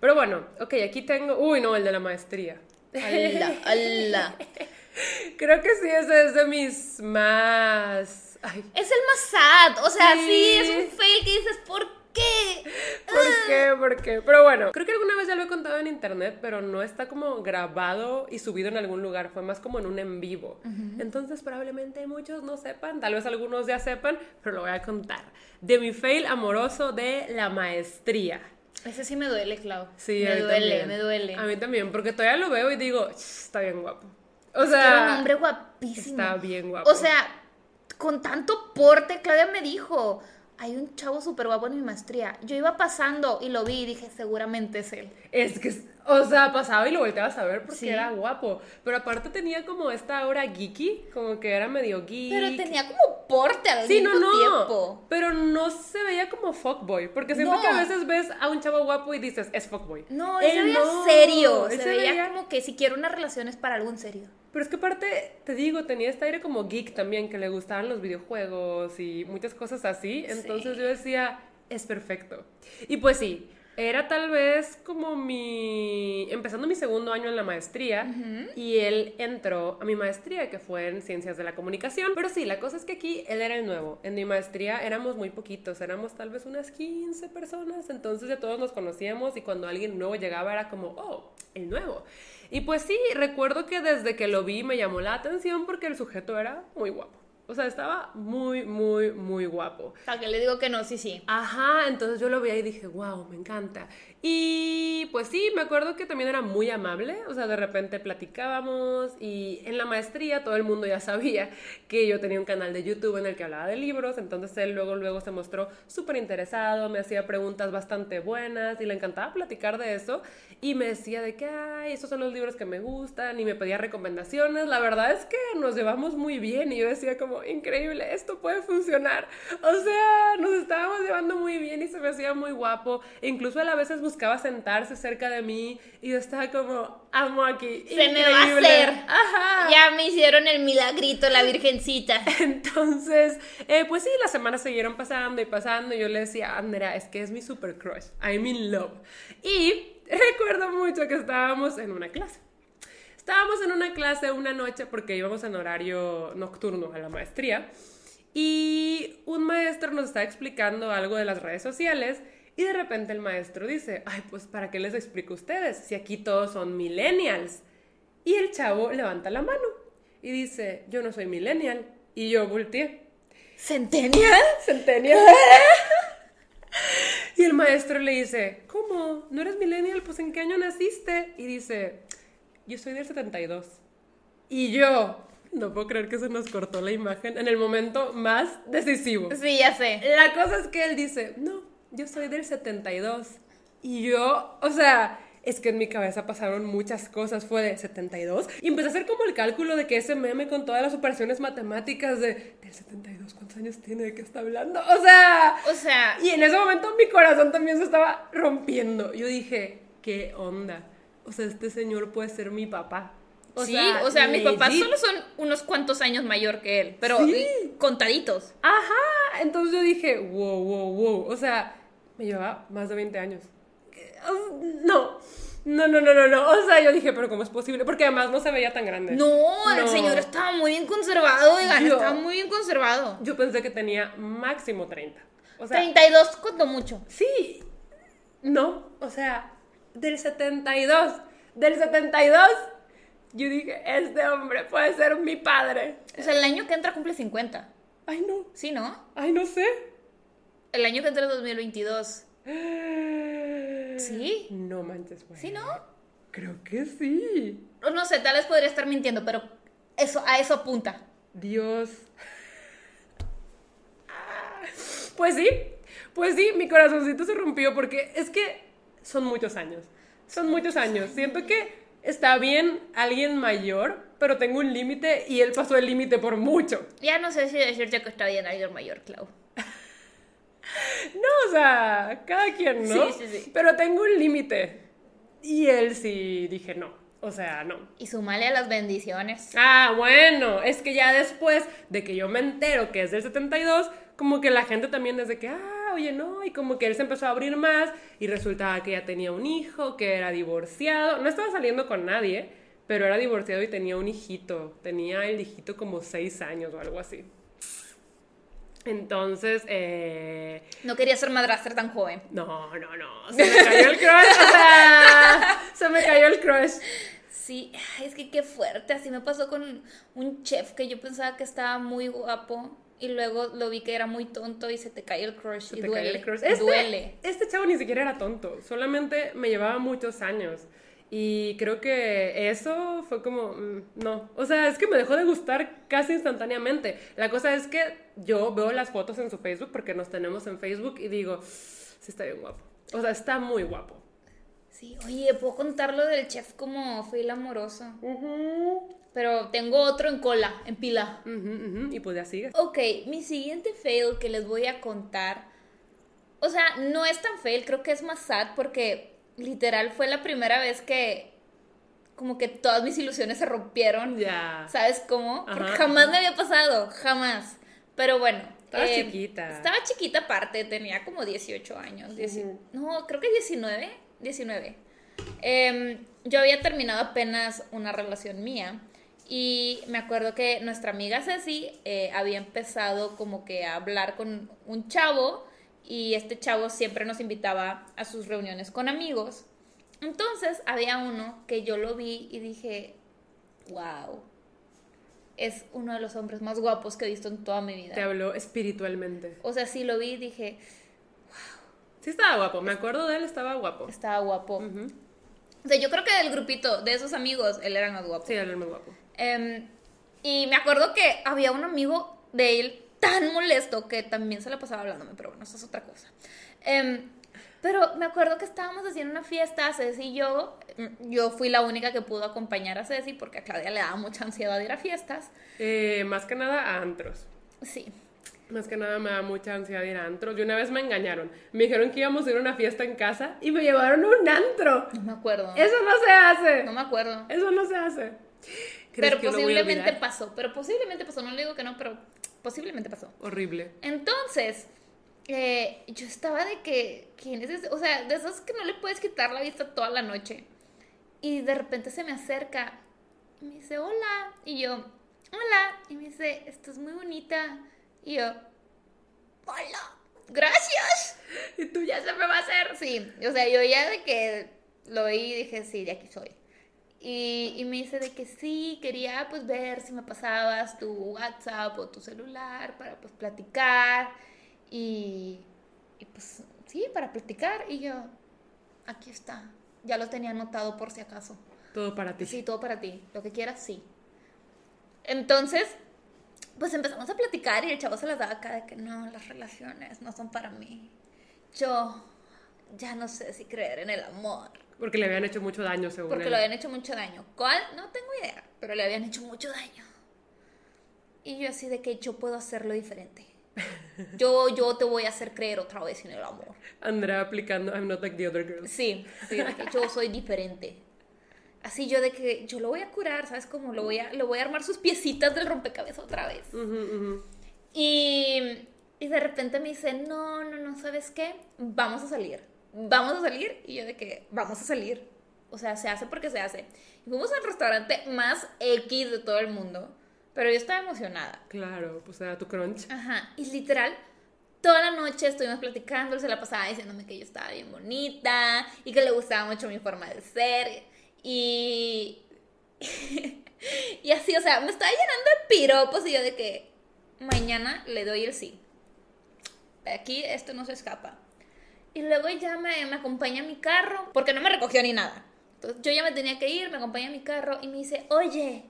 Pero bueno, ok, aquí tengo. Uy, no, el de la maestría. ala, ala. Creo que sí, ese es de mis más. Ay, Es el más sad, o sea, sí, Sí. es un fail que dices, ¿por qué? ¿Por qué? ¿Por qué? Pero bueno, creo que alguna vez ya lo he contado en internet, pero no está como grabado y subido en algún lugar. Fue más como en un en vivo. Entonces, probablemente muchos no sepan, tal vez algunos ya sepan, pero lo voy a contar. De mi fail amoroso de la maestría. Ese sí me duele, Clau. Sí, me duele, también. me duele. A mí también, porque todavía lo veo y digo, "Ch, está bien guapo. O Era sea, un hombre guapísimo. está bien guapo. O sea, con tanto porte, Claudia me dijo, hay un chavo súper guapo en mi maestría. Yo iba pasando y lo vi y dije, seguramente es él. Es que, o sea, pasaba y lo volteabas a ver porque Sí. era guapo. Pero aparte tenía como esta aura geeky, como que era medio geek. Pero tenía como porte al Sí, no, mismo no. tiempo. Pero no se veía como fuckboy. Porque siento No. que a veces ves a un chavo guapo y dices, es fuckboy. No, él se veía serio. él Se, se veía, veía- como que si quiero una relación es para algo en serio. Pero es que aparte, te digo, tenía este aire como geek también, que le gustaban los videojuegos y muchas cosas así. Entonces yo decía, es perfecto. Y pues sí, era tal vez como mi... empezando mi segundo año en la maestría y él entró a mi maestría, que fue en Ciencias de la Comunicación. Pero sí, la cosa es que aquí él era el nuevo. En mi maestría éramos muy poquitos, éramos tal vez unas 15 personas, entonces ya todos nos conocíamos y cuando alguien nuevo llegaba era como, oh, el nuevo. Y pues sí, recuerdo que desde que lo vi me llamó la atención porque el sujeto era muy guapo. O sea, estaba muy, muy, muy guapo. O sea, que le digo que no, sí, sí. Ajá, entonces yo lo veía y dije, wow, me encanta. Y pues sí, me acuerdo que también era muy amable, o sea, de repente platicábamos y en la maestría todo el mundo ya sabía que yo tenía un canal de YouTube en el que hablaba de libros, entonces él luego, luego se mostró súper interesado, me hacía preguntas bastante buenas y le encantaba platicar de eso y me decía de que, ay, esos son los libros que me gustan y me pedía recomendaciones. La verdad es que nos llevamos muy bien y yo decía como, increíble, esto puede funcionar. O sea, nos estábamos llevando muy bien y se me hacía muy guapo. Incluso a veces buscaba sentarse cerca de mí y yo estaba como, amo aquí. Se me va a increíble". hacer. Ajá. Ya me hicieron el milagrito, la virgencita. Entonces, eh, pues sí, las semanas siguieron pasando y pasando. Y yo le decía, Andrea, es que es mi super crush. I'm in love. Y recuerdo mucho que estábamos en una clase. Estábamos en una clase una noche porque íbamos en horario nocturno a la maestría. Y un maestro nos está explicando algo de las redes sociales y de repente el maestro dice, ay, pues ¿para qué les explico a ustedes si aquí todos son millennials? Y el chavo levanta la mano y dice, yo no soy millennial. Y yo volteé. ¿Centennial? Centennial. y el maestro le dice, ¿cómo? ¿No eres millennial? Pues ¿en qué año naciste? Y dice, yo soy del 72. Y yo, no puedo creer que se nos cortó la imagen en el momento más decisivo. Sí, ya sé. La cosa es que él dice, no, yo soy del 72. Y yo, o sea, es que en mi cabeza pasaron muchas cosas, fue de 72. Y empecé a hacer como el cálculo de que ese meme con todas las operaciones matemáticas de, del 72, ¿cuántos años tiene? ¿De qué está hablando? O sea... O sea... Y en ese momento mi corazón también se estaba rompiendo. Yo dije, ¿qué onda? O sea, este señor puede ser mi papá. O sí, o sea, mis papás solo son unos cuantos años mayor que él, pero contaditos. Ajá, entonces yo dije, wow, wow, wow. O sea, me llevaba más de 20 años. No, no, no, no, no, no. O sea, yo dije, pero ¿cómo es posible? Porque además no se veía tan grande. No, el señor estaba muy bien conservado, oigan, estaba muy bien conservado. Yo pensé que tenía máximo 30. O sea, 32 cuando mucho. Sí. No, o sea, del 72. Del 72. Yo dije, este hombre puede ser mi padre. O sea, el año que entra cumple 50. Ay, no. Sí, ¿no? Ay, no sé. El año que entra es 2022. ¿Sí? No manches, güey. ¿Sí, no? Creo que sí. No sé, tal vez podría estar mintiendo, pero eso, a eso apunta. Dios. Pues sí, pues sí, mi corazoncito se rompió porque es que son muchos años. Son muchos años. Siento que está bien alguien mayor, pero tengo un límite y él pasó el límite por mucho. Ya no sé si decirte que está bien alguien mayor, Clau. No, o sea, cada quien, ¿no? Sí, sí, sí. Pero tengo un límite. Y él sí dije no. O sea, no. Y sumale a las bendiciones. Ah, bueno, es que ya después de que yo me entero que es del 72, como que la gente también desde que, ah, oye, no, y como que él se empezó a abrir más y resultaba que ya tenía un hijo, que era divorciado, no estaba saliendo con nadie, pero era divorciado y tenía un hijito, tenía el hijito como seis años o algo así. Entonces, eh... No quería ser madrastra tan joven. No, no, no. Se me cayó el crush. o sea, se me cayó el crush. Sí, es que qué fuerte. Así me pasó con un chef que yo pensaba que estaba muy guapo. Y luego lo vi que era muy tonto y se te cae el crush. y duele. El crush. Este, duele. Este chavo ni siquiera era tonto. Solamente me llevaba muchos años. Y creo que eso fue como, mm, no, o sea, es que me dejó de gustar casi instantáneamente. La cosa es que yo veo las fotos en su Facebook porque nos tenemos en Facebook y digo, sí está bien guapo. O sea, está muy guapo. Sí, oye, puedo contar lo del chef como fue el amoroso. Pero tengo otro en cola, en pila. Y pues ya sigue. Ok, mi siguiente fail que les voy a contar. O sea, no es tan fail, creo que es más sad porque literal fue la primera vez que como que todas mis ilusiones se rompieron. Ya. ¿Sabes cómo? Porque jamás me había pasado, jamás. Pero bueno. Estaba eh, chiquita. Estaba chiquita aparte, tenía como 18 años. No, creo que 19. 19. Em, yo había terminado apenas una relación mía. Y me acuerdo que nuestra amiga Ceci eh, había empezado como que a hablar con un chavo y este chavo siempre nos invitaba a sus reuniones con amigos. Entonces había uno que yo lo vi y dije, wow, es uno de los hombres más guapos que he visto en toda mi vida. Te habló espiritualmente. O sea, sí lo vi y dije, wow. Sí estaba guapo, me acuerdo de él, estaba guapo. Estaba guapo. O sea, yo creo que del grupito, de esos amigos, él era el más guapo. Sí, él era el más guapo. Em, y me acuerdo que había un amigo de él tan molesto que también se la pasaba hablándome, pero bueno, eso es otra cosa. Em, pero me acuerdo que estábamos haciendo una fiesta, Ceci y yo. Mm, yo fui la única que pudo acompañar a Ceci porque a Claudia le daba mucha ansiedad de ir a fiestas. Eh, más que nada a antros. Sí. Más que nada me da mucha ansiedad ir a antros. Y una vez me engañaron. Me dijeron que íbamos a ir a una fiesta en casa y me llevaron a un antro. No me acuerdo. Eso no se hace. No me acuerdo. Eso no se hace. Pero posiblemente pasó. Pero posiblemente pasó. No le digo que no, pero posiblemente pasó. Horrible. Entonces, eh, yo estaba de que, ¿quién es ese? O sea, de esos que no le puedes quitar la vista toda la noche. Y de repente se me acerca y me dice, hola. Y yo, hola. Y me dice, estás muy bonita. Y yo, hola, gracias. Y tú ya se me va a hacer. Sí, o sea, yo ya de que lo y dije, sí, de aquí soy. Y, y me dice de que sí, quería pues ver si me pasabas tu WhatsApp o tu celular para pues platicar. Y, y pues sí, para platicar. Y yo, aquí está. Ya lo tenía anotado por si acaso. Todo para ti. Sí, todo para ti. Lo que quieras, sí. Entonces, pues empezamos a platicar y el chavo se las daba acá de que no, las relaciones no son para mí. Yo ya no sé si creer en el amor. Porque le habían hecho mucho daño, según Porque él. le habían hecho mucho daño. ¿Cuál? No tengo idea, pero le habían hecho mucho daño. Y yo así de que yo puedo hacerlo diferente. Yo, yo te voy a hacer creer otra vez en el amor. Andrea aplicando I'm not like the other girls. Sí, sí, de que yo soy diferente. Así yo de que yo lo voy a curar, ¿sabes? Como lo voy a, lo voy a armar sus piecitas del rompecabezas otra vez. Ujú, ujú. Y, y de repente me dice, no, no, no, ¿sabes qué? Vamos a salir. Vamos a salir. Y yo de que, vamos a salir. O sea, se hace porque se hace. Y fuimos al restaurante más X de todo el mundo. Pero yo estaba emocionada. Claro, pues era tu crunch. Ajá. Y literal, toda la noche estuvimos platicando. Se la pasaba diciéndome que yo estaba bien bonita. Y que le gustaba mucho mi forma de ser. Y... y así, o sea, me estaba llenando de piropos. Y yo de que mañana le doy el sí. Aquí esto no se escapa. Y luego ya me, me acompaña a mi carro, porque no me recogió ni nada. Entonces yo ya me tenía que ir, me acompaña a mi carro y me dice, oye,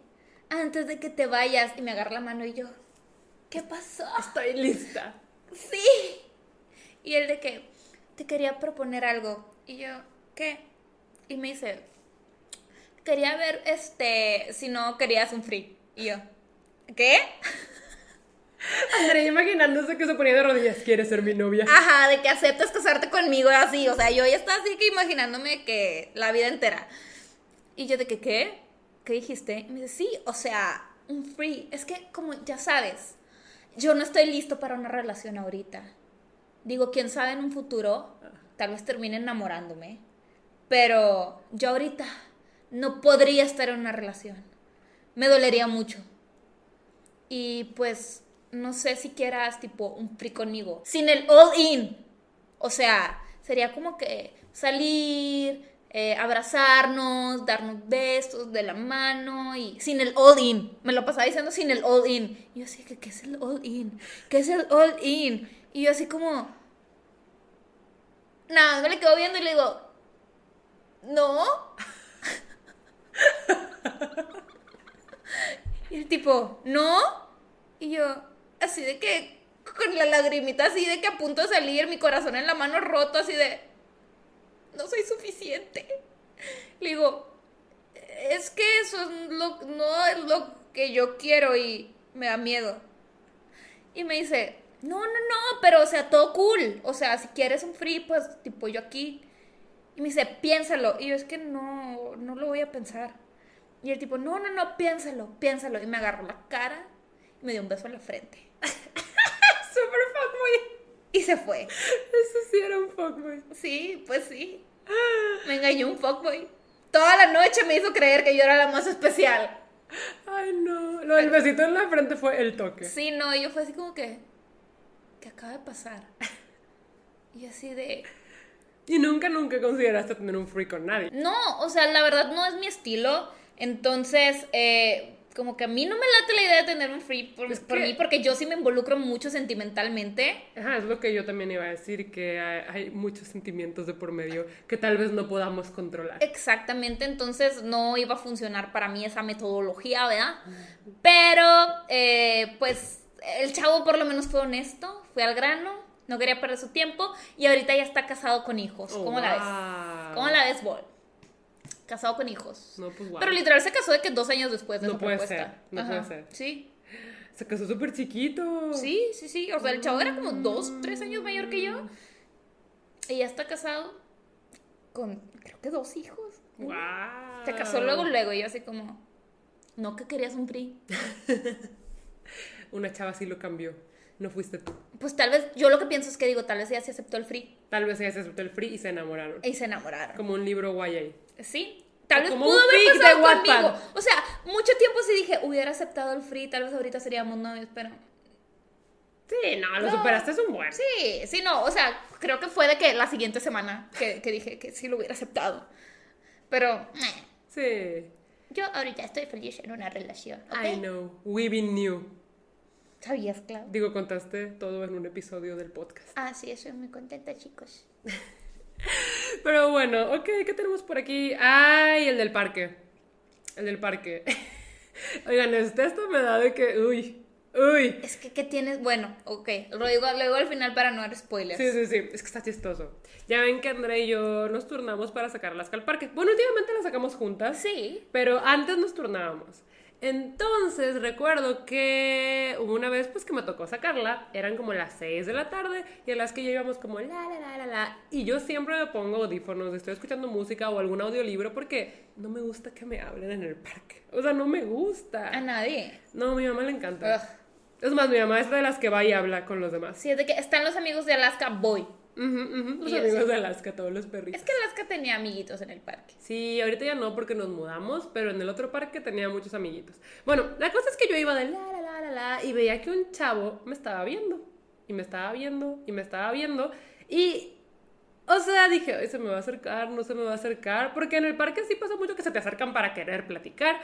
antes de que te vayas, y me agarra la mano y yo, ¿qué pasó? Estoy lista. Sí. Y él de que, te quería proponer algo. Y yo, ¿qué? Y me dice, quería ver, este, si no querías un free. Y yo, ¿qué? Andrea imaginándose que se ponía de rodillas. ¿Quieres ser mi novia? Ajá, de que aceptas casarte conmigo así. O sea, yo ya estaba así que imaginándome que la vida entera. Y yo de que, ¿qué? ¿Qué dijiste? Y me dice, sí, o sea, un free. Es que, como ya sabes, yo no estoy listo para una relación ahorita. Digo, quién sabe en un futuro, tal vez termine enamorándome. Pero yo ahorita no podría estar en una relación. Me dolería mucho. Y pues, no sé si quieras tipo un free conmigo. Sin el all in. O sea, sería como que salir, eh, abrazarnos, darnos besos de la mano y sin el all in. Me lo pasaba diciendo sin el all in. Y yo así que, ¿qué es el all in? ¿Qué es el all in? Y yo así como... Nada, me le quedo viendo y le digo, no. y el tipo, no. Y yo, así de que, con la lagrimita así de que a punto de salir, mi corazón en la mano roto, así de, no soy suficiente. Le digo, es que eso es lo, no es lo que yo quiero y me da miedo. Y me dice, no, no, no, pero o sea, todo cool. O sea, si quieres un free, pues tipo yo aquí. Y me dice, piénsalo. Y yo es que no, no lo voy a pensar. Y el tipo, no, no, no, piénsalo, piénsalo. Y me agarró la cara y me dio un beso en la frente. Super fuckboy. Y se fue. Eso sí era un fuckboy. Sí, pues sí. Me engañó un fuckboy. Toda la noche me hizo creer que yo era la más especial. Ay, no. Lo del besito en la frente fue el toque. Sí, no, yo fue así como que. ¿Qué acaba de pasar? Y así de. Y nunca, nunca consideraste tener un free con nadie. No, o sea, la verdad no es mi estilo. Entonces, eh, como que a mí no me late la idea de tener un free por, Es por que- mí, porque yo sí me involucro mucho sentimentalmente. Ajá, es lo que yo también iba a decir, que hay, hay muchos sentimientos de por medio que tal vez no podamos controlar. Exactamente, entonces no iba a funcionar para mí esa metodología, ¿verdad? Pero, eh, pues, el chavo por lo menos fue honesto, fue al grano, no quería perder su tiempo y ahorita ya está casado con hijos. Oh, ¿Cómo la ves? ¿Cómo la ves, Bol? Casado con hijos. No, pues, wow. Pero literal se casó de que dos años después de No esa puede propuesta. ser, no puede ser. Sí, Se casó súper chiquito. sí, sí, sí. O sea, el chavo era como dos, tres años mayor que yo. Y ya está casado con, creo que dos hijos. Wow. Se casó luego, luego. Y yo así como, no que querías un PRI. Una chava sí lo cambió. No fuiste tú. Pues tal vez, yo lo que pienso es que digo, tal vez ella se aceptó el free Tal vez ella se aceptó el free y se enamoraron. y se enamoraron. Como un libro YA. Sí, tal O vez como pudo un haber de pasado Wattpad. conmigo. O sea, mucho tiempo sí dije, hubiera aceptado el free, tal vez ahorita seríamos novios, pero Sí, no, lo superaste es un buen. Sí, sí, no, o sea, creo que fue de que la siguiente semana que, que dije que sí lo hubiera aceptado. Pero, eh, Sí. yo ahorita estoy feliz en una relación, ¿ok? I know. We been new. ¿Sabías, Clau? Digo, contaste todo en un episodio del podcast. Ah, sí, estoy muy contenta, chicos. Pero bueno, ok, ¿qué tenemos por aquí? Ay, el del parque. El del parque. Oigan, este esto me da de que, uy, uy. Es que, ¿qué tienes? Bueno, ok, lo digo, lo digo al final para no dar spoilers. Sí, sí, sí, es que está chistoso. Ya ven que André y yo nos turnamos para sacar las al parque. Bueno, últimamente las sacamos juntas. Sí. Pero antes nos turnábamos. Entonces recuerdo que hubo una vez pues que me tocó sacarla, eran como las 6 de la tarde y a las que ya íbamos como la la la la la y yo siempre me pongo audífonos, estoy escuchando música o algún audiolibro porque no me gusta que me hablen en el parque. O sea, no me gusta. A nadie. No, a mi mamá le encanta. Ugh. Es más, mi mamá es de las que va y habla con los demás. Sí, es de que están los amigos de Alaska, voy. Ujú, ujú, Los Y amigos de Alaska, todos los perritos. Es que Alaska tenía amiguitos en el parque. Sí, ahorita ya no porque nos mudamos, pero en el otro parque tenía muchos amiguitos. Bueno, la cosa es que yo iba de la la la la la y veía que un chavo me estaba viendo y me estaba viendo y me estaba viendo y o sea, dije, "Ay, se me va a acercar, no se me va a acercar, porque en el parque sí pasa mucho que se te acercan para querer platicar.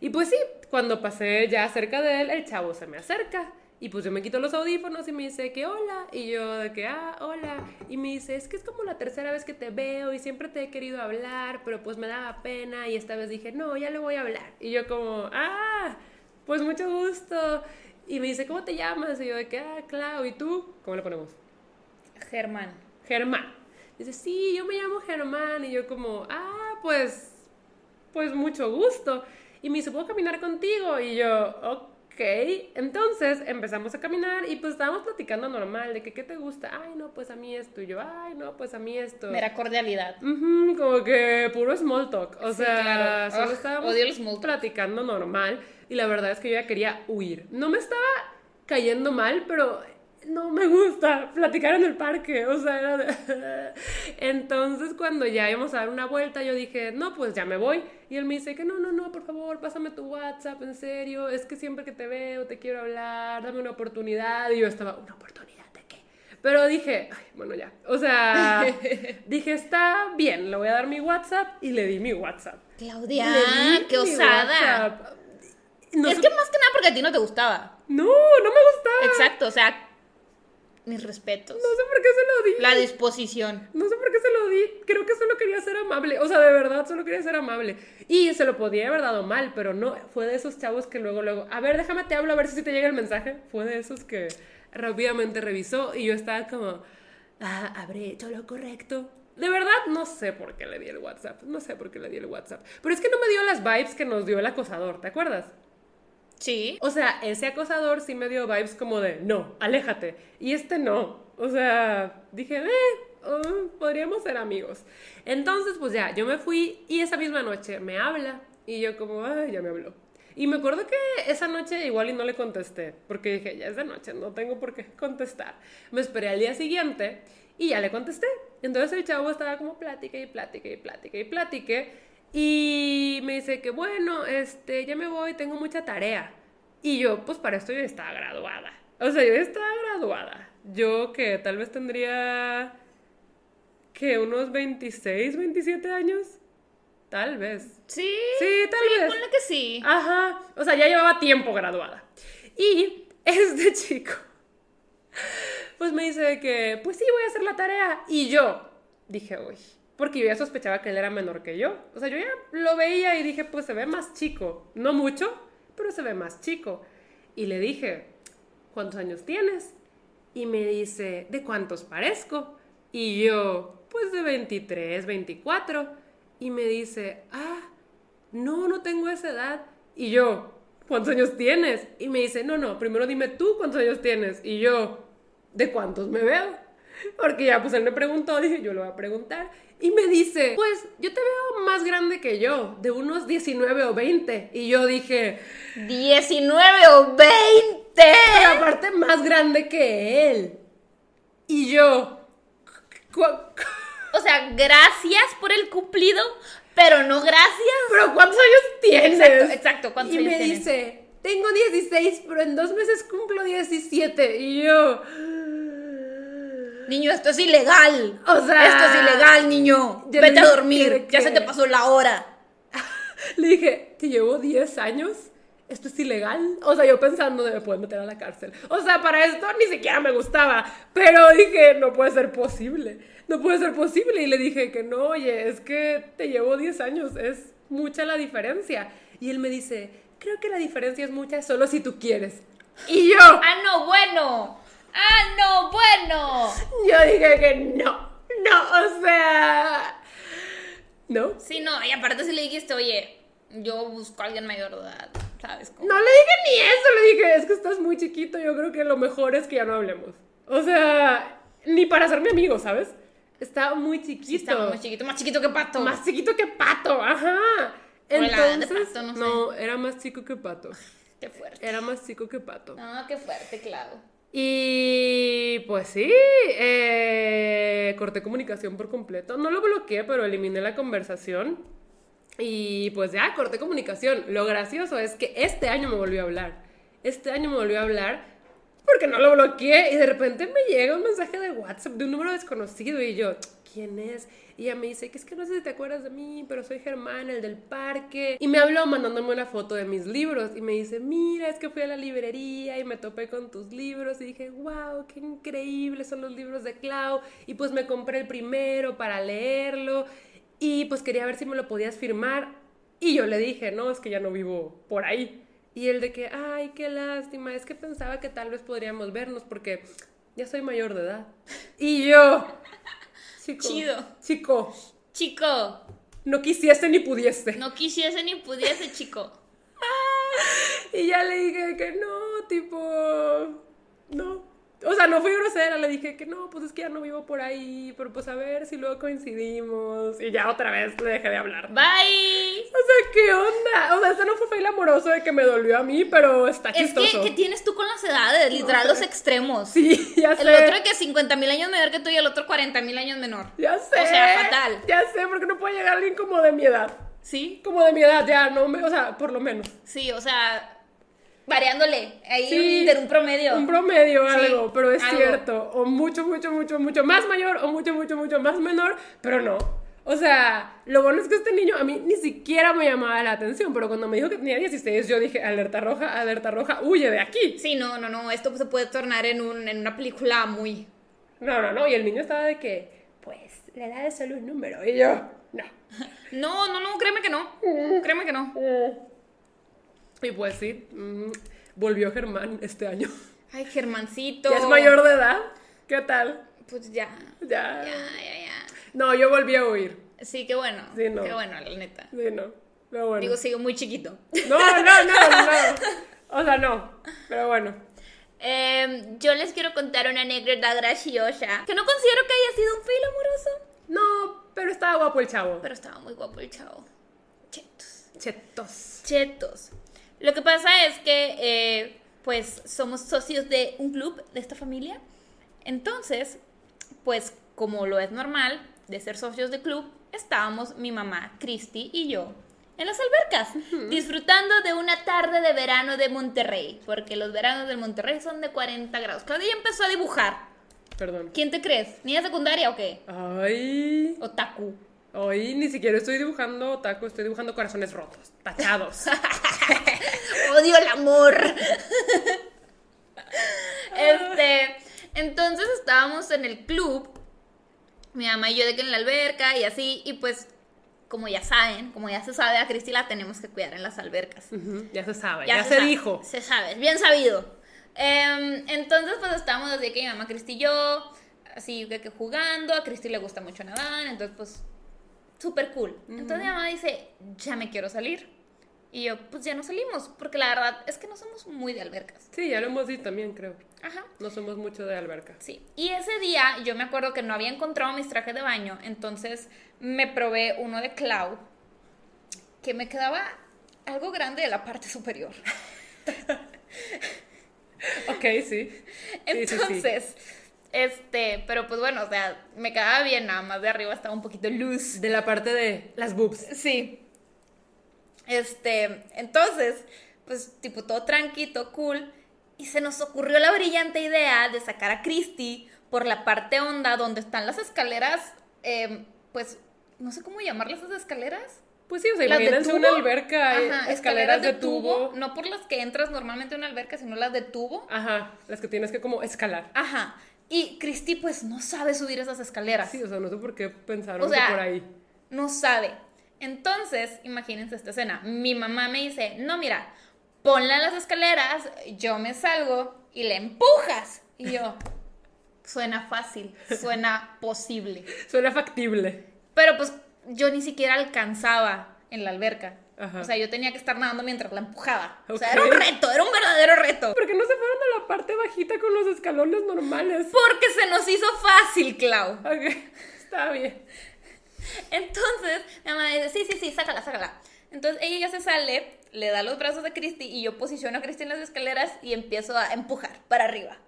Y pues sí, cuando pasé ya cerca de él, el chavo se me acerca. Y pues yo me quito los audífonos y me dice que hola. Y yo de que, ah, hola. Y me dice, es que es como la tercera vez que te veo y siempre te he querido hablar, pero pues me daba pena. Y esta vez dije, no, ya le voy a hablar. Y yo como, ah, pues mucho gusto. Y me dice, ¿cómo te llamas? Y yo de que, ah, Clau. ¿Y tú? ¿Cómo le ponemos? Germán. Germán. Dice, sí, yo me llamo Germán. Y yo como, ah, pues, pues mucho gusto. Y me dice, ¿puedo caminar contigo? Y yo, ok. Entonces empezamos a caminar y pues estábamos platicando normal de que, ¿qué te gusta? Ay, no, pues a mí esto. Y yo, ay, no, pues a mí esto. Mera cordialidad. Como que puro small talk. O Sí, sea, claro. solo Ugh, estábamos odio el small talk. platicando normal. Y la verdad es que yo ya quería huir. No me estaba cayendo mal, pero no me gusta platicar en el parque. O sea, era de- Entonces, cuando ya íbamos a dar una vuelta, yo dije, no, pues ya me voy. Y él me dice que no, no, no, por favor, pásame tu WhatsApp, en serio. Es que siempre que te veo te quiero hablar, dame una oportunidad. Y yo estaba, ¿una oportunidad de qué? Pero dije, ay, bueno, ya. O sea, dije, está bien, le voy a dar mi WhatsApp y le di mi WhatsApp. Claudia, qué osada. No es que más que nada porque a ti no te gustaba. No, no me gustaba. Exacto, o sea, mis respetos. No sé por qué se lo di. La disposición. No sé por qué se lo di. Creo que solo quería ser amable. O sea, de verdad, solo quería ser amable. Y se lo podía haber dado mal, pero no. Fue de esos chavos que luego, luego. A ver, déjame te hablo a ver si te llega el mensaje. Fue de esos que rápidamente revisó y yo estaba como. Ah, habré hecho lo correcto. De verdad, no sé por qué le di el WhatsApp. No sé por qué le di el WhatsApp. Pero es que no me dio las vibes que nos dio el acosador, ¿te acuerdas? Sí. O sea, ese acosador sí me dio vibes como de, no, aléjate. Y este no. O sea, dije, eh, oh, podríamos ser amigos. Entonces, pues ya, yo me fui y esa misma noche me habla. Y yo como, ay, ya me habló. Y me acuerdo que esa noche igual y no le contesté, porque dije, ya es de noche, no tengo por qué contestar. Me esperé al día siguiente y ya le contesté. Entonces el chavo estaba como plática y plática y plática y plática. Y me dice que bueno, este, ya me voy, tengo mucha tarea. Y yo, pues para esto yo estaba graduada. O sea, yo estaba graduada. Yo que tal vez tendría que unos 26, 27 años. Tal vez. Sí. Sí, tal sí, vez. ponle que sí. Ajá. O sea, ya llevaba tiempo graduada. Y este chico, pues me dice que, pues sí, voy a hacer la tarea. Y yo dije, uy, porque yo ya sospechaba que él era menor que yo. O sea, yo ya lo veía y dije, pues se ve más chico. No mucho, pero se ve más chico. Y le dije, ¿cuántos años tienes? Y me dice, ¿de cuántos parezco? Y yo, pues de 23, 24. Y me dice, ah, no, no tengo esa edad. Y yo, ¿cuántos años tienes? Y me dice, no, no, primero dime tú cuántos años tienes. Y yo, ¿de cuántos me veo? Porque ya, pues él me preguntó, dije, yo le voy a preguntar. Y me dice, pues yo te veo más grande que yo, de unos 19 o 20. Y yo dije, 19 o 20. pero aparte más grande que él. Y yo, "Cu- cu- O sea, gracias por el cumplido, pero no gracias. pero ¿cuántos años tienes? Exacto, exacto, ¿cuántos y años me tienes? dice, tengo 16, pero en dos meses cumplo 17. Y yo... Niño, esto es ilegal. O sea, esto es ilegal, niño. Vete a dormir. Ya que- se te pasó la hora. Le dije, te llevo 10 años, esto es ilegal. O sea, yo pensando de me pueden meter a la cárcel. O sea, para esto ni siquiera me gustaba. Pero dije, no puede ser posible. No puede ser posible. Y le dije que no, oye, es que te llevo 10 años, es mucha la diferencia. Y él me dice, creo que la diferencia es mucha solo si tú quieres. Y yo, Ah, no, bueno. Ah, no, bueno. yo dije que no, no, o sea, no. Sí, no, y aparte si le dijiste, oye, yo busco a alguien mayor de edad, ¿sabes? Como- No le dije ni eso, le dije, es que estás muy chiquito, yo creo que lo mejor es que ya no hablemos. O sea, ni para ser mi amigo, ¿sabes? Está muy chiquito. Sí, estaba muy chiquito, más chiquito que pato. Más chiquito que Pato, ajá. De Entonces, Pato, no sé. era más chico que Pato. Qué fuerte. Era más chico que Pato. No, qué fuerte, claro. Y pues sí, eh, corté comunicación por completo. No lo bloqueé, pero eliminé la conversación. Y pues ya, corté comunicación. Lo gracioso es que este año me volvió a hablar. Este año me volvió a hablar porque no lo bloqueé y de repente me llega un mensaje de WhatsApp de un número desconocido y yo, ¿quién es? Y ella me dice que es que no sé si te acuerdas de mí, pero soy Germán, el del parque. Y me habló mandándome una foto de mis libros y me dice, mira, es que fui a la librería y me topé con tus libros y dije, wow, qué increíbles son los libros de Clau. Y pues me compré el primero para leerlo y pues quería ver si me lo podías firmar. Y yo le dije, no, es que ya no vivo por ahí. Y él de que, ay, qué lástima, es que pensaba que tal vez podríamos vernos porque ya soy mayor de edad. Y yo, chico, Chido. chico, Chico, no quisiese ni pudiese. no quisiese ni pudiese, chico. Y ya le dije que no, tipo, no. O sea, no fui grosera, le dije que no, pues es que ya no vivo por ahí, pero pues a ver si luego coincidimos. Y ya otra vez le dejé de hablar. Bye. O sea, ¿qué onda? O sea, este no fue fail amoroso de que me dolió a mí, pero está Es chistoso. que, ¿qué tienes tú con las edades? Literal, No los extremos. Sí, ya sé. El otro es que 50 mil años mayor que tú y el otro 40 mil años menor. Ya sé. O sea, fatal. Ya sé, porque no puede llegar alguien como de mi edad. Sí, Como de mi edad, ya, no me, o sea, por lo menos. sí, o sea, variándole. Ahí Sí, un inter, un promedio. Un promedio, Sí, algo, pero es algo. cierto. O mucho, mucho, mucho, mucho más mayor, o mucho, mucho, mucho más menor, pero no. O sea, lo bueno es que este niño a mí ni siquiera me llamaba la atención, pero cuando me dijo que tenía 16, yo dije, alerta roja, alerta roja, huye de aquí. Sí, no, no, no, esto se puede tornar en, un, en una película muy... No, no, no, y el niño estaba de que, pues, la edad es solo un número, y yo, no. No, no, no, créeme que no. Créeme que no. Y pues sí, mm, volvió Germán este año. Ay, Germancito. Ya es mayor de edad, ¿qué tal? Pues ya. Ya. Ya, ya, ya. No, yo volví a huir. Sí, qué bueno. Sí, no. Qué bueno, la neta. Sí, no. Pero bueno. Digo, sigo muy chiquito. No, no, no, no. O sea, no. Pero bueno. Em, yo les quiero contar una anécdota graciosa. Que no considero que haya sido un fail amoroso. No, pero estaba guapo el chavo. Pero estaba muy guapo el chavo. Chetos. Chetos. Chetos. Lo que pasa es que, eh, pues, somos socios de un club de esta familia. Entonces, pues, como lo es normal de ser socios de club, estábamos mi mamá, Christy y yo en las albercas, disfrutando de una tarde de verano de Monterrey, porque los veranos del Monterrey son de 40 grados. Claudia empezó a dibujar. Perdón. ¿Quién te crees? ¿Niña secundaria o qué? Ay. Otaku. Hoy ni siquiera estoy dibujando taco, estoy dibujando corazones rotos, tachados. Odio el amor. este, entonces estábamos en el club, mi mamá y yo de que en la alberca y así, y pues, como ya saben, como ya se sabe, a Cristi la tenemos que cuidar en las albercas. Ya se sabe, ya, se, dijo. Se sabe, bien sabido. Em, entonces, pues estábamos desde que mi mamá, Cristi y yo, así que, que jugando, a Cristi le gusta mucho nadar, entonces, pues, súper cool. Entonces mi mamá dice, ya me quiero salir. Y yo, pues ya no salimos, porque la verdad es que no somos muy de albercas. Sí, ya lo hemos dicho también, creo. Ajá. No somos mucho de alberca. Sí. Y ese día yo me acuerdo que no había encontrado mis trajes de baño, entonces me probé uno de Clau, que me quedaba algo grande de la parte superior. Ok, sí. Sí, sí, sí. Este, pero pues bueno, o sea, me quedaba bien, nada más de arriba estaba un poquito loose. De la parte de las boobs. Sí. Este, entonces, pues tipo todo tranquilo, cool. Y se nos ocurrió la brillante idea de sacar a Christy por la parte honda donde están las escaleras, eh, pues no sé cómo llamarlas esas escaleras. Pues sí, o sea, imagínense tubo. una alberca, eh, Ajá, escaleras, de tubo. No por las que entras normalmente a una alberca, sino las de tubo. Ajá, las que tienes que como escalar. Ajá. Y Christy pues no sabe subir esas escaleras. Sí, o sea, no sé por qué pensaron O sea, que por ahí. No sabe. Entonces, imagínense esta escena. Mi mamá me dice, no, mira, ponla en las escaleras, yo me salgo y le empujas. Y yo, suena fácil, suena posible. Suena factible. Pero pues yo ni siquiera alcanzaba en la alberca. Ajá. O sea, yo tenía que estar nadando mientras la empujaba. O sea, era un reto, era un verdadero reto. ¿Por qué no se fueron a la parte bajita con los escalones normales? Porque se nos hizo fácil, Clau. Ok, está bien. Entonces, mi mamá dice, sí, sí, sí, sácala, sácala. Entonces ella ya se sale, le da los brazos a Cristi y yo posiciono a Cristi en las escaleras y empiezo a empujar para arriba.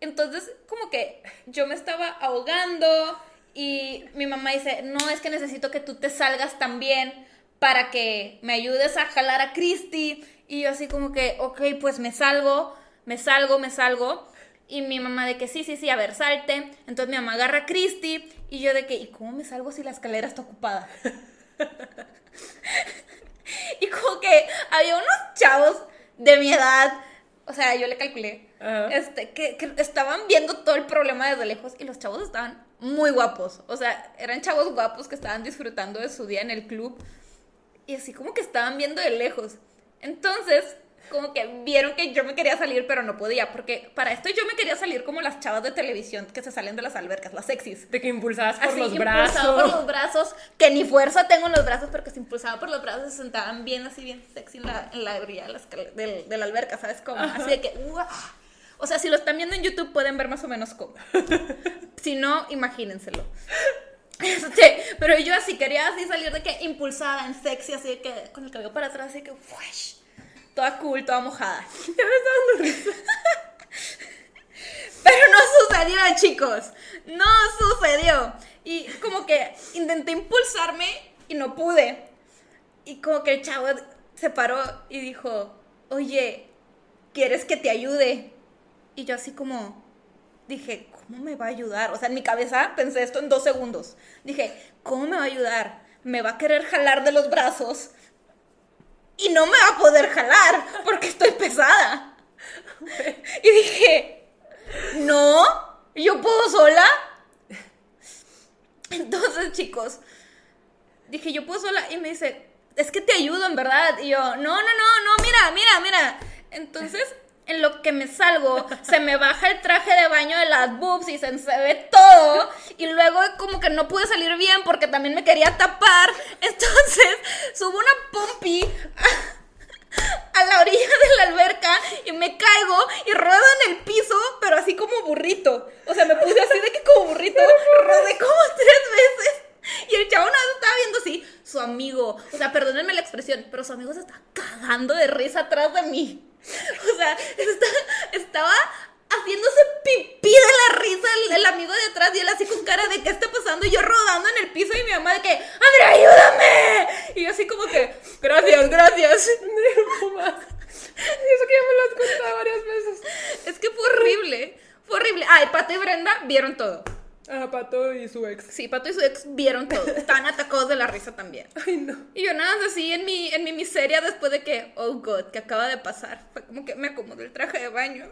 Entonces, como que yo me estaba ahogando y mi mamá dice, no, es que necesito que tú te salgas también para que me ayudes a jalar a Cristi. Y yo así como que, ok, pues me salgo, me salgo, me salgo. Y mi mamá de que sí, sí, sí, a ver, salte. Entonces mi mamá agarra a Cristi y yo de que, ¿y cómo me salgo si la escalera está ocupada? y como que había unos chavos de mi edad, o sea, yo le calculé, este, que, que estaban viendo todo el problema desde lejos y los chavos estaban muy guapos. O sea, eran chavos guapos que estaban disfrutando de su día en el club y así como que estaban viendo de lejos. Entonces, como que vieron que yo me quería salir, pero no podía, porque para esto yo me quería salir como las chavas de televisión que se salen de las albercas, las sexys. De que impulsadas por Así, los brazos. por los brazos, que ni fuerza tengo en los brazos, pero que se impulsaba por los brazos, se sentaban bien así, bien sexy en la, en la orilla de la, escal- del- de la alberca, ¿sabes cómo? Así de que, ¡guau! O sea, si lo están viendo en YouTube pueden ver más o menos cómo. si no, imagínenselo. Pero yo así quería así salir de que impulsada en sexy, así de que con el cabello para atrás, así que, ¡fuesh! Toda cool, toda mojada. Pero no sucedió, chicos. No sucedió. Y como que intenté impulsarme y no pude. Y como que el chavo se paró y dijo, oye, ¿quieres que te ayude? Y yo así como dije, ¿cómo me va a ayudar? O sea, en mi cabeza pensé esto en dos segundos. Dije, ¿cómo me va a ayudar? Me va a querer jalar de los brazos y no me va a poder jalar porque estoy pesada. Y dije, no, yo puedo sola. Entonces, chicos, dije, yo puedo sola. Y me dice, es que te ayudo, en verdad. Y yo, no, no, no, no, mira, mira, mira. Entonces, en lo que me salgo, se me baja el traje de baño de las boobs y se, se ve todo. Y luego, como que no pude salir bien porque también me quería tapar. Entonces, subo una pompi. a la orilla de la alberca y me caigo y ruedo en el piso, pero así como burrito. O sea, me puse así de que como burrito, rodé como tres veces. Y el chavo nada estaba viendo así, su amigo, o sea, perdónenme la expresión, pero su amigo se está cagando de risa atrás de mí. O sea, está- estaba haciéndose pipí de la risa el, el amigo de atrás y él así con cara de qué está pasando y yo rodando en el piso y mi mamá de que, Andrea, ayúdame. Y yo así como que, gracias, gracias. No más. Y eso que ya me lo has contado varias veces. Es que fue horrible, fue horrible. Ay, Pato y Brenda vieron todo. Ah, Pato y su ex. Sí, Pato y su ex vieron todo. Estaban atacados de la risa también. Ay, no. Y yo nada más así en mi, en mi miseria después de que, oh God, que acaba de pasar. Fue como que me acomodé el traje de baño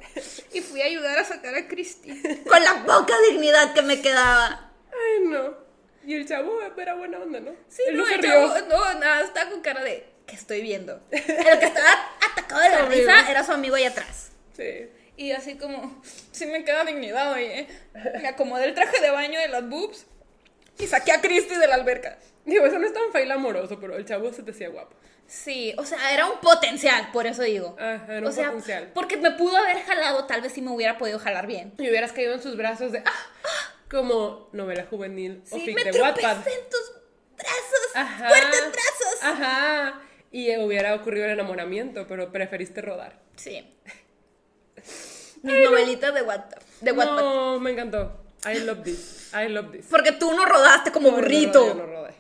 y fui a ayudar a sacar a Cristi. Con la poca dignidad que me quedaba. Ay, no. Y el chavo era buena onda, ¿no? Sí, Él no, el chavo, no, nada, estaba con cara de, ¿qué estoy viendo? El que estaba atacado de la risa era su amigo ahí atrás. Sí. Y así como, sí me queda dignidad, oye. Me acomodé el traje de baño de las boobs y saqué a Cristi de la alberca. Digo, eso no es tan fail amoroso, pero el chavo se te hacía guapo. Sí, o sea, era un potencial, por eso digo. Ah, era un o sea, potencial. porque me pudo haber jalado, tal vez sí me hubiera podido jalar bien. Y hubieras caído en sus brazos de ¡ah! Como novela juvenil o Sí, fic me de Wattpad. en tus brazos, Ajá. fuertes brazos. Ajá. Y hubiera ocurrido el enamoramiento, pero preferiste rodar. Sí. Mis novelitas de Wattpad. De Wattpad. No, me encantó. I love this. I love this. Porque tú no rodaste como No, no burrito. rodé, no rodé.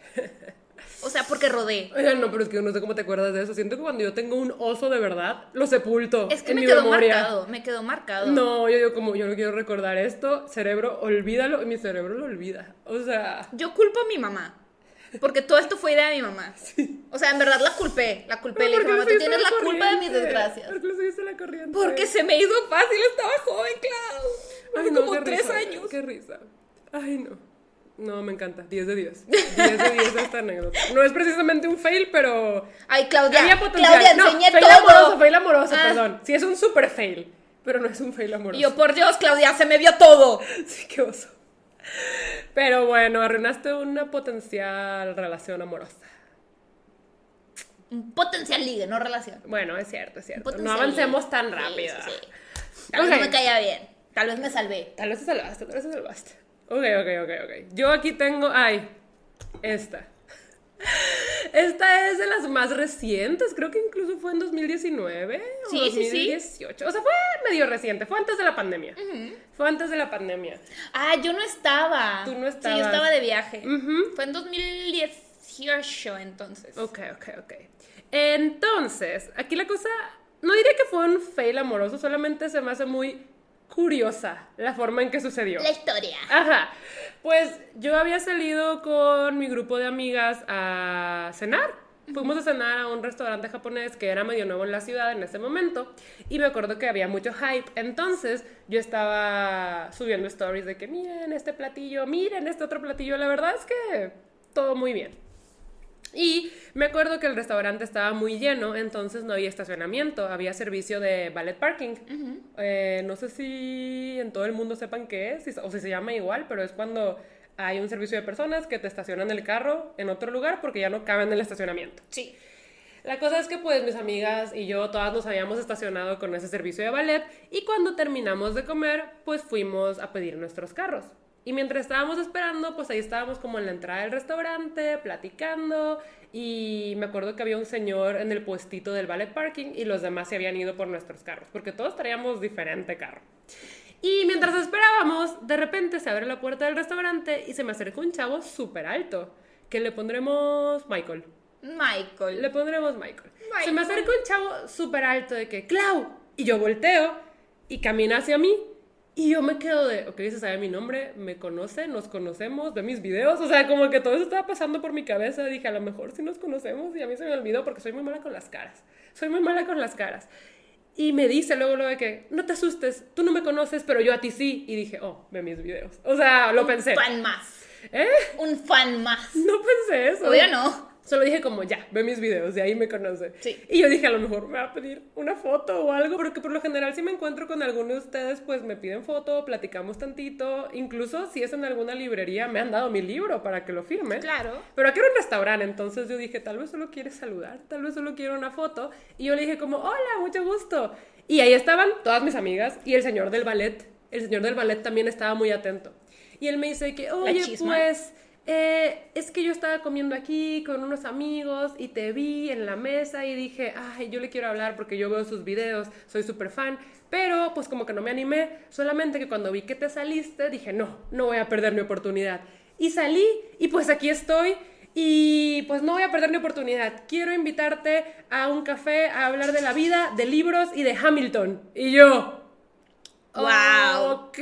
O sea, porque rodé. Oigan, no, pero es que yo no sé cómo te acuerdas de eso. Siento que cuando yo tengo un oso de verdad, lo sepulto. Es que en me mi quedó memoria. marcado, me quedó marcado. No, yo digo como yo no quiero recordar esto, cerebro, olvídalo, y mi cerebro lo olvida. O sea, Yo culpo a mi mamá. Porque todo esto fue idea de mi mamá. O sea, en verdad la culpé. La culpé. Le ¿por dije, mamá, tú tienes la la culpa de mis desgracias. ¿Por qué la corriente? Porque se me hizo fácil, estaba joven, Clau. Ay, Hace no, como tres risa, años. Qué risa. Ay, no. No, me encanta. 10 de 10. 10 de 10 esta anécdota. No es precisamente un fail, pero Ay, Claudia. había potencial. Claudia, no, enseñé fail todo. amoroso, fail amoroso, Ah. perdón. Sí, es un super fail, pero no es un fail amoroso. Y yo, por Dios, Claudia, se me vio todo. Sí, qué oso. Pero bueno, arruinaste una potencial relación amorosa. Un potencial ligue, no relación. Bueno, es cierto, es cierto. No avancemos ligue. tan rápido. sí, sí. Tal vez no me caía bien. Tal vez me salvé. Tal vez te salvaste, tal vez te salvaste. Ok, ok, ok, ok. Yo aquí tengo. Ay, esta. Esta es de las más recientes, creo que incluso fue en 2019 o Sí, sí, sí. 2018. O sea, fue medio reciente, fue antes de la pandemia. Fue antes de la pandemia. Ah, yo no estaba. Tú no Sí, yo estabas. estaba de viaje. Ujú. Fue en 2018 entonces. Ok, ok, ok. Entonces, aquí la cosa, no diría que fue un fail amoroso, solamente se me hace muy curiosa la forma en que sucedió. La historia. Ajá. Pues yo había salido con mi grupo de amigas a cenar. Fuimos a cenar a un restaurante japonés que era medio nuevo en la ciudad en ese momento. Y me acuerdo que había mucho hype. Entonces yo estaba subiendo stories de que miren este platillo, miren este otro platillo. La verdad es que todo muy bien. Y me acuerdo que el restaurante estaba muy lleno, entonces no había estacionamiento, había servicio de ballet parking. Eh, no sé si en todo el mundo sepan qué es, o si se llama igual, pero es cuando hay un servicio de personas que te estacionan el carro en otro lugar porque ya no caben en el estacionamiento. Sí. La cosa es que pues mis amigas y yo todas nos habíamos estacionado con ese servicio de ballet y cuando terminamos de comer pues fuimos a pedir nuestros carros. Y mientras estábamos esperando pues ahí estábamos como en la entrada del restaurante platicando y me acuerdo que había un señor en el puestito del ballet parking y los demás se habían ido por nuestros carros porque todos traíamos diferente carro. Y mientras esperábamos, de repente se abre la puerta del restaurante y se me acerca un chavo súper alto que le pondremos Michael. Michael. Le pondremos Michael. Michael. Se me acerca un chavo súper alto de que, Clau, y yo volteo y camina hacia mí. Y yo me quedo de, ok, se sabe mi nombre, me conoce, nos conocemos, ve mis videos. O sea, como que todo eso estaba pasando por mi cabeza. Dije, a lo mejor sí nos conocemos y a mí se me olvidó porque soy muy mala con las caras. Soy muy mala con las caras. Y me dice luego, luego de que, no te asustes, tú no me conoces, pero yo a ti sí. Y dije, oh, ve mis videos. O sea, lo pensé. fan más. ¿Eh? Un fan más. No pensé eso. Obvio no. Solo dije como, ya, ve mis videos, de ahí me conoce. Sí. Y yo dije, a lo mejor me va a pedir una foto o algo, porque por lo general si me encuentro con alguno de ustedes, pues me piden foto, platicamos tantito, incluso si es en alguna librería, me han dado mi libro para que lo firme. Claro. Pero aquí era un restaurante, entonces yo dije, tal vez solo quiere saludar, tal vez solo quiere una foto. Y yo le dije como, hola, mucho gusto. Y ahí estaban todas mis amigas y el señor del ballet. El señor del ballet también estaba muy atento. Y él me dice que, oye, pues... Eh, es que yo estaba comiendo aquí con unos amigos y te vi en la mesa y dije, ay, yo le quiero hablar porque yo veo sus videos, soy súper fan, pero pues como que no me animé, solamente que cuando vi que te saliste dije, no, no voy a perder mi oportunidad. Y salí y pues aquí estoy y pues no voy a perder mi oportunidad. Quiero invitarte a un café a hablar de la vida, de libros y de Hamilton. Y yo, Wow. ok.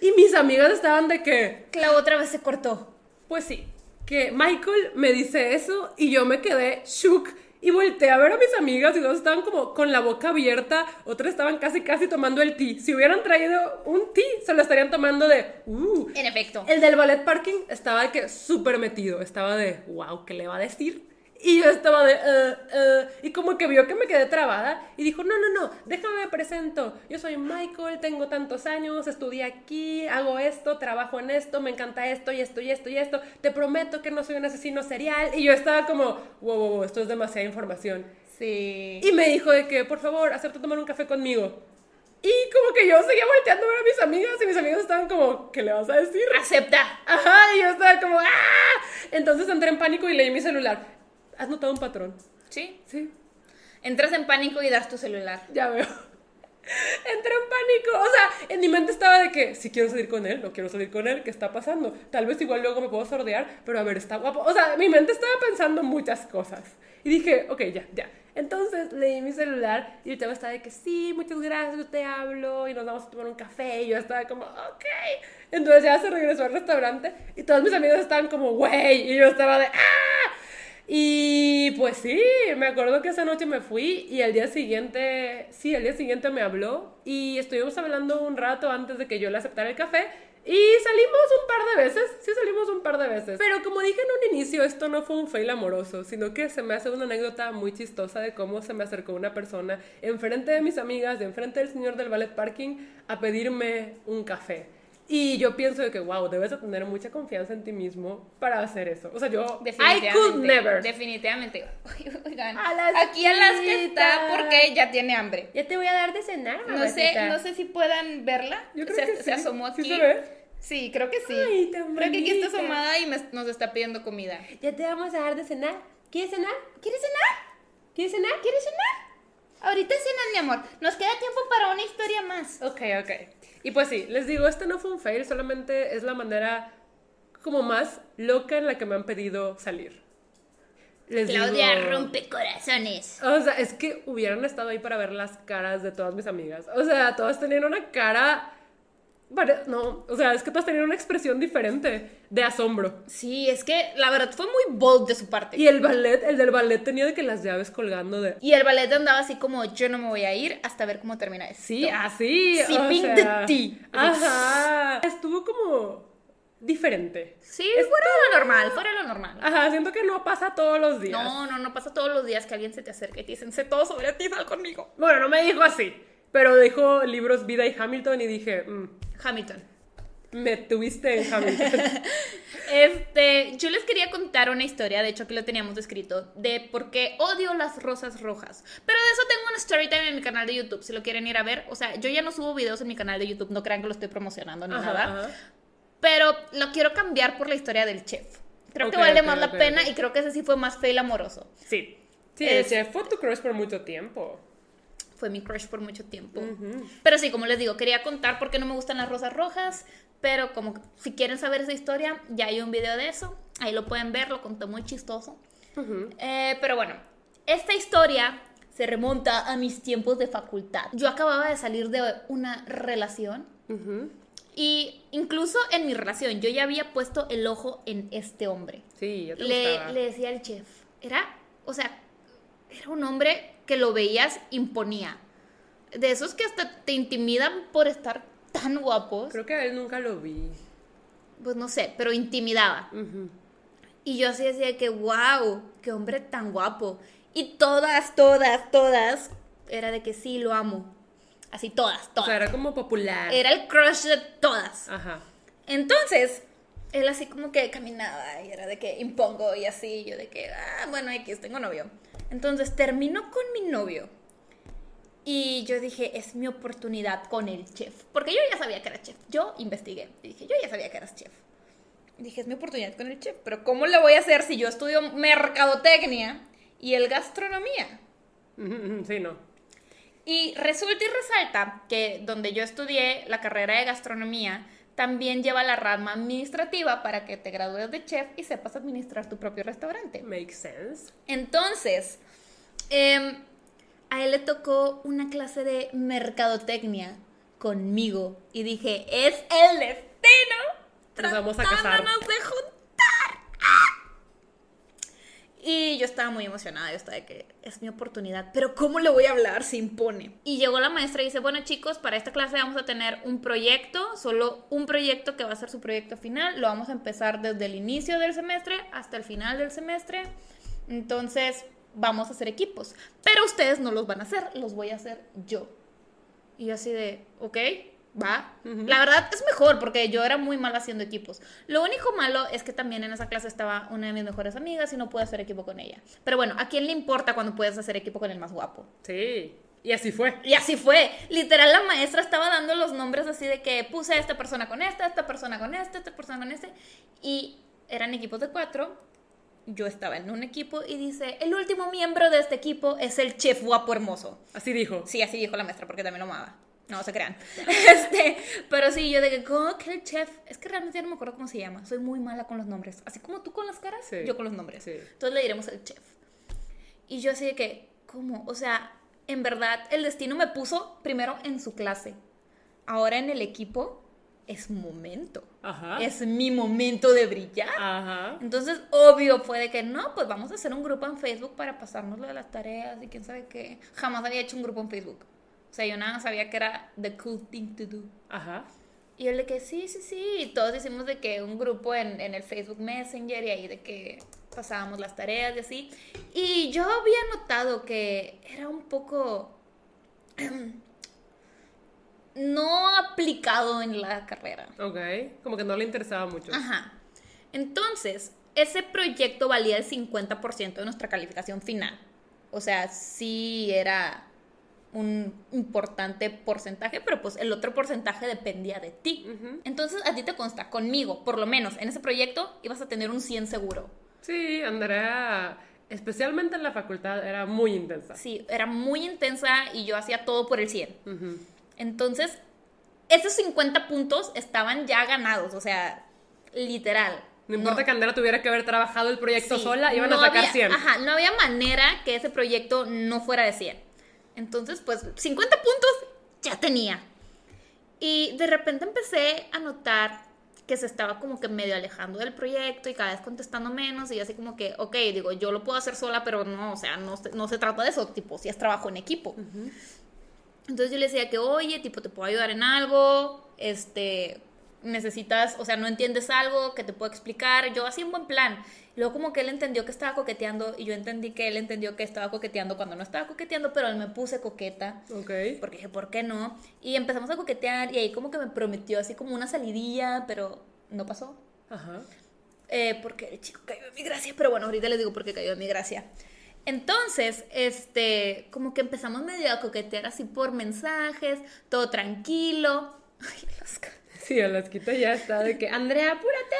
Y mis amigas estaban de que... Clau otra vez se cortó. Pues sí, que Michael me dice eso y yo me quedé shook y volteé a ver a mis amigas y dos estaban como con la boca abierta, otras estaban casi casi tomando el té. Si hubieran traído un té, se lo estarían tomando de, uh. En efecto. El del ballet parking estaba de que súper metido, estaba de, wow, ¿qué le va a decir? Y yo estaba de, "Eh, eh", y como que vio que me quedé trabada y dijo, no, no, no, déjame me presento. Yo soy Michael, tengo tantos años, estudié aquí, hago esto, trabajo en esto, me encanta esto y esto y esto y esto. Te prometo que no soy un asesino serial. Y yo estaba como, wow, wow, wow, esto es demasiada información. Sí. Y me dijo de que, por favor, acepta tomar un café conmigo. Y como que yo seguía volteando a ver a mis amigas y mis amigas estaban como, ¿qué le vas a decir? Acepta. Ajá, y yo estaba como, ¡ah! Entonces entré en pánico y leí mi celular. ¿Has notado un patrón? Sí. Sí, Entras en pánico y das tu celular. ya veo. Entré en pánico. O sea, en mi mente estaba de que si quiero salir con él, no quiero salir con él, ¿qué está pasando? Tal vez igual luego me puedo sordear, pero a ver, está guapo. O sea, mi mente estaba pensando muchas cosas. Y dije, ok, ya, ya. Entonces leí mi celular y el chavo estaba de que sí, muchas gracias, yo te hablo y nos vamos a tomar un café. Y yo estaba como, ok. Entonces ya se regresó al restaurante y todos mis amigos estaban como, güey. Y yo estaba de, ¡ah! Y pues sí, me acuerdo que esa noche me fui y al día siguiente, sí, al día siguiente me habló y estuvimos hablando un rato antes de que yo le aceptara el café y salimos un par de veces, sí salimos un par de veces. Pero como dije en un inicio, esto no fue un fail amoroso, sino que se me hace una anécdota muy chistosa de cómo se me acercó una persona enfrente de mis amigas, de enfrente del señor del ballet parking, a pedirme un café. Y yo pienso de que, wow, debes de tener mucha confianza en ti mismo para hacer eso. O sea, yo, I could never. Definitivamente. Oigan, aquí Alaska está porque ya tiene hambre. Ya te voy a dar de cenar, No sé, no sé si puedan verla. Yo creo se, que se asomó aquí. ¿Sí se ve? Sí, creo que sí. Ay, tan creo que aquí está asomada y nos está pidiendo comida. Ya te vamos a dar de cenar. ¿Quieres cenar? ¿Quieres cenar? ¿Quieres cenar? ¿Quieres cenar? Ahorita cenas, mi amor. Nos queda tiempo para una historia más. Ok, ok. Y pues sí, les digo, este no fue un fail, solamente es la manera como más loca en la que me han pedido salir. Les Claudia rompe corazones. O sea, es que hubieran estado ahí para ver las caras de todas mis amigas. O sea, todas tenían una cara no, o sea, es que todas tenían una expresión diferente de asombro. Sí, es que la verdad fue muy bold de su parte. Y el ballet, el del ballet tenía de que las llaves colgando de... Y el ballet andaba así como, yo no me voy a ir hasta ver cómo termina esto. Sí, así. Sipping the tea. Ajá. Estuvo como diferente. Sí, fuera de lo normal, fuera de lo normal. Ajá, siento que no pasa todos los días. No, no, no pasa todos los días que alguien se te acerque y te dicen, sé todo sobre ti, sal conmigo. Bueno, no me dijo así, pero dijo libros Vida y Hamilton y dije, mm, Hamilton. Me tuviste en Hamilton. este, yo les quería contar una historia, de hecho que lo teníamos escrito, de por qué odio las rosas rojas. Pero de eso tengo un story time en mi canal de YouTube, si lo quieren ir a ver. O sea, yo ya no subo videos en mi canal de YouTube, no crean que lo estoy promocionando ni nada. Pero lo quiero cambiar por la historia del chef. Creo que vale más la pena y creo que ese sí fue más fail amoroso. Sí. Sí, el chef fue tu crush por mucho tiempo fue mi crush por mucho tiempo. Pero sí, como les digo, quería contar por qué no me gustan las rosas rojas, pero como si quieren saber esa historia, ya hay un video de eso, ahí lo pueden ver, lo conté muy chistoso. Eh, pero bueno, esta historia se remonta a mis tiempos de facultad. Yo acababa de salir de una relación. Y incluso en mi relación, yo ya había puesto el ojo en este hombre. Sí, yo te le, le decía al chef, era, o sea, era un hombre que lo veías imponía. De esos que hasta te intimidan por estar tan guapos. Creo que a él nunca lo vi. Pues no sé, pero intimidaba. Y yo así decía que, wow, qué hombre tan guapo. Y todas, todas, todas, era de que sí, lo amo. Así todas, todas. O sea, era como popular. Era el crush de todas. Ajá. Entonces, él así como que caminaba y era de que impongo y así, yo de que, ah, bueno, X, tengo novio. Entonces terminó con mi novio. Y yo dije, es mi oportunidad con el chef. Porque yo ya sabía que era chef. Yo investigué. Y dije, yo ya sabía que eras chef. dije, es mi oportunidad con el chef. Pero ¿cómo lo voy a hacer si yo estudio mercadotecnia y el gastronomía? Sí, no. Y resulta y resalta que donde yo estudié la carrera de gastronomía, también lleva la rama administrativa para que te gradúes de chef y sepas administrar tu propio restaurante. Makes sense. Entonces, em, a él le tocó una clase de mercadotecnia conmigo y dije, es el destino. Nos vamos a casar. de y yo estaba muy emocionada, yo estaba de que es mi oportunidad, pero ¿cómo le voy a hablar? Se impone. Y llegó la maestra y dice, bueno chicos, para esta clase vamos a tener un proyecto, solo un proyecto que va a ser su proyecto final, lo vamos a empezar desde el inicio del semestre hasta el final del semestre, entonces vamos a hacer equipos, pero ustedes no los van a hacer, los voy a hacer yo. Y así de, ok, va. La verdad es mejor porque yo era muy mal haciendo equipos. Lo único malo es que también en esa clase estaba una de mis mejores amigas y no pude hacer equipo con ella. Pero bueno, ¿a quién le importa cuando puedes hacer equipo con el más guapo? Sí. Y así fue. Y así fue. Literal, la maestra estaba dando los nombres así de que puse a esta persona con esta, esta persona con esta, esta persona con este. Y eran equipos de cuatro. yo estaba en un equipo y dice, el último miembro de este equipo es el chef guapo hermoso. Así dijo. Sí, así dijo la maestra, porque también lo amaba. No se crean. Este, pero sí, yo de que, ¿cómo que el chef? Es que realmente ya no me acuerdo cómo se llama. Soy muy mala con los nombres. Así como tú con las caras, Sí. yo con los nombres. Sí. Entonces le diremos el chef. Y yo así de que, ¿cómo? O sea, en verdad, el destino me puso primero en su clase. Ahora en el equipo es momento. Ajá. Es mi momento de brillar. Ajá. Entonces, obvio fue de que no, pues vamos a hacer un grupo en Facebook para pasarnos lo de las tareas y quién sabe qué. Jamás había hecho un grupo en Facebook. O sea, yo nada sabía que era the cool thing to do. Ajá. Y él de que sí, sí, sí. Y todos hicimos de que un grupo en, en el Facebook Messenger y ahí de que pasábamos las tareas y así. Y yo había notado que era un poco no aplicado en la carrera. Ok. Como que no le interesaba mucho. Ajá. Entonces, ese proyecto valía el 50% de nuestra calificación final. O sea, sí era un importante porcentaje, pero pues el otro porcentaje dependía de ti. Entonces, a ti te consta, conmigo, por lo menos, en ese proyecto ibas a tener un 100 seguro. Sí, Andrea, especialmente en la facultad, era muy intensa. Sí, era muy intensa y yo hacía todo por el 100. Ujú. Entonces, esos 50 puntos estaban ya ganados, o sea, literal. No importa que Andrea tuviera que haber trabajado el proyecto Sí, sola, iban no a sacar había- 100. Ajá, no había manera que ese proyecto no fuera de 100. Entonces, pues, 50 puntos ya tenía. Y de repente empecé a notar que se estaba como que medio alejando del proyecto y cada vez contestando menos y así como que, ok, digo, yo lo puedo hacer sola, pero no, o sea, no, no se trata de eso, tipo, si es trabajo en equipo. Entonces yo le decía que, oye, tipo, te puedo ayudar en algo, este, necesitas, o sea, no entiendes algo que te puedo explicar, yo así un buen plan. Luego como que él entendió que estaba coqueteando y yo entendí que él entendió que estaba coqueteando cuando no estaba coqueteando, pero él me puse coqueta. Ok. Porque dije, ¿por qué no? Y empezamos a coquetear y ahí como que me prometió así como una salidilla, pero no pasó. Ajá. Eh, porque el chico cayó en mi gracia, pero bueno, ahorita les digo por qué cayó en mi gracia. Entonces, este, como que empezamos medio a coquetear así por mensajes, todo tranquilo. Ay, las Sí, Alasquita ya está de que, Andrea, apúrate.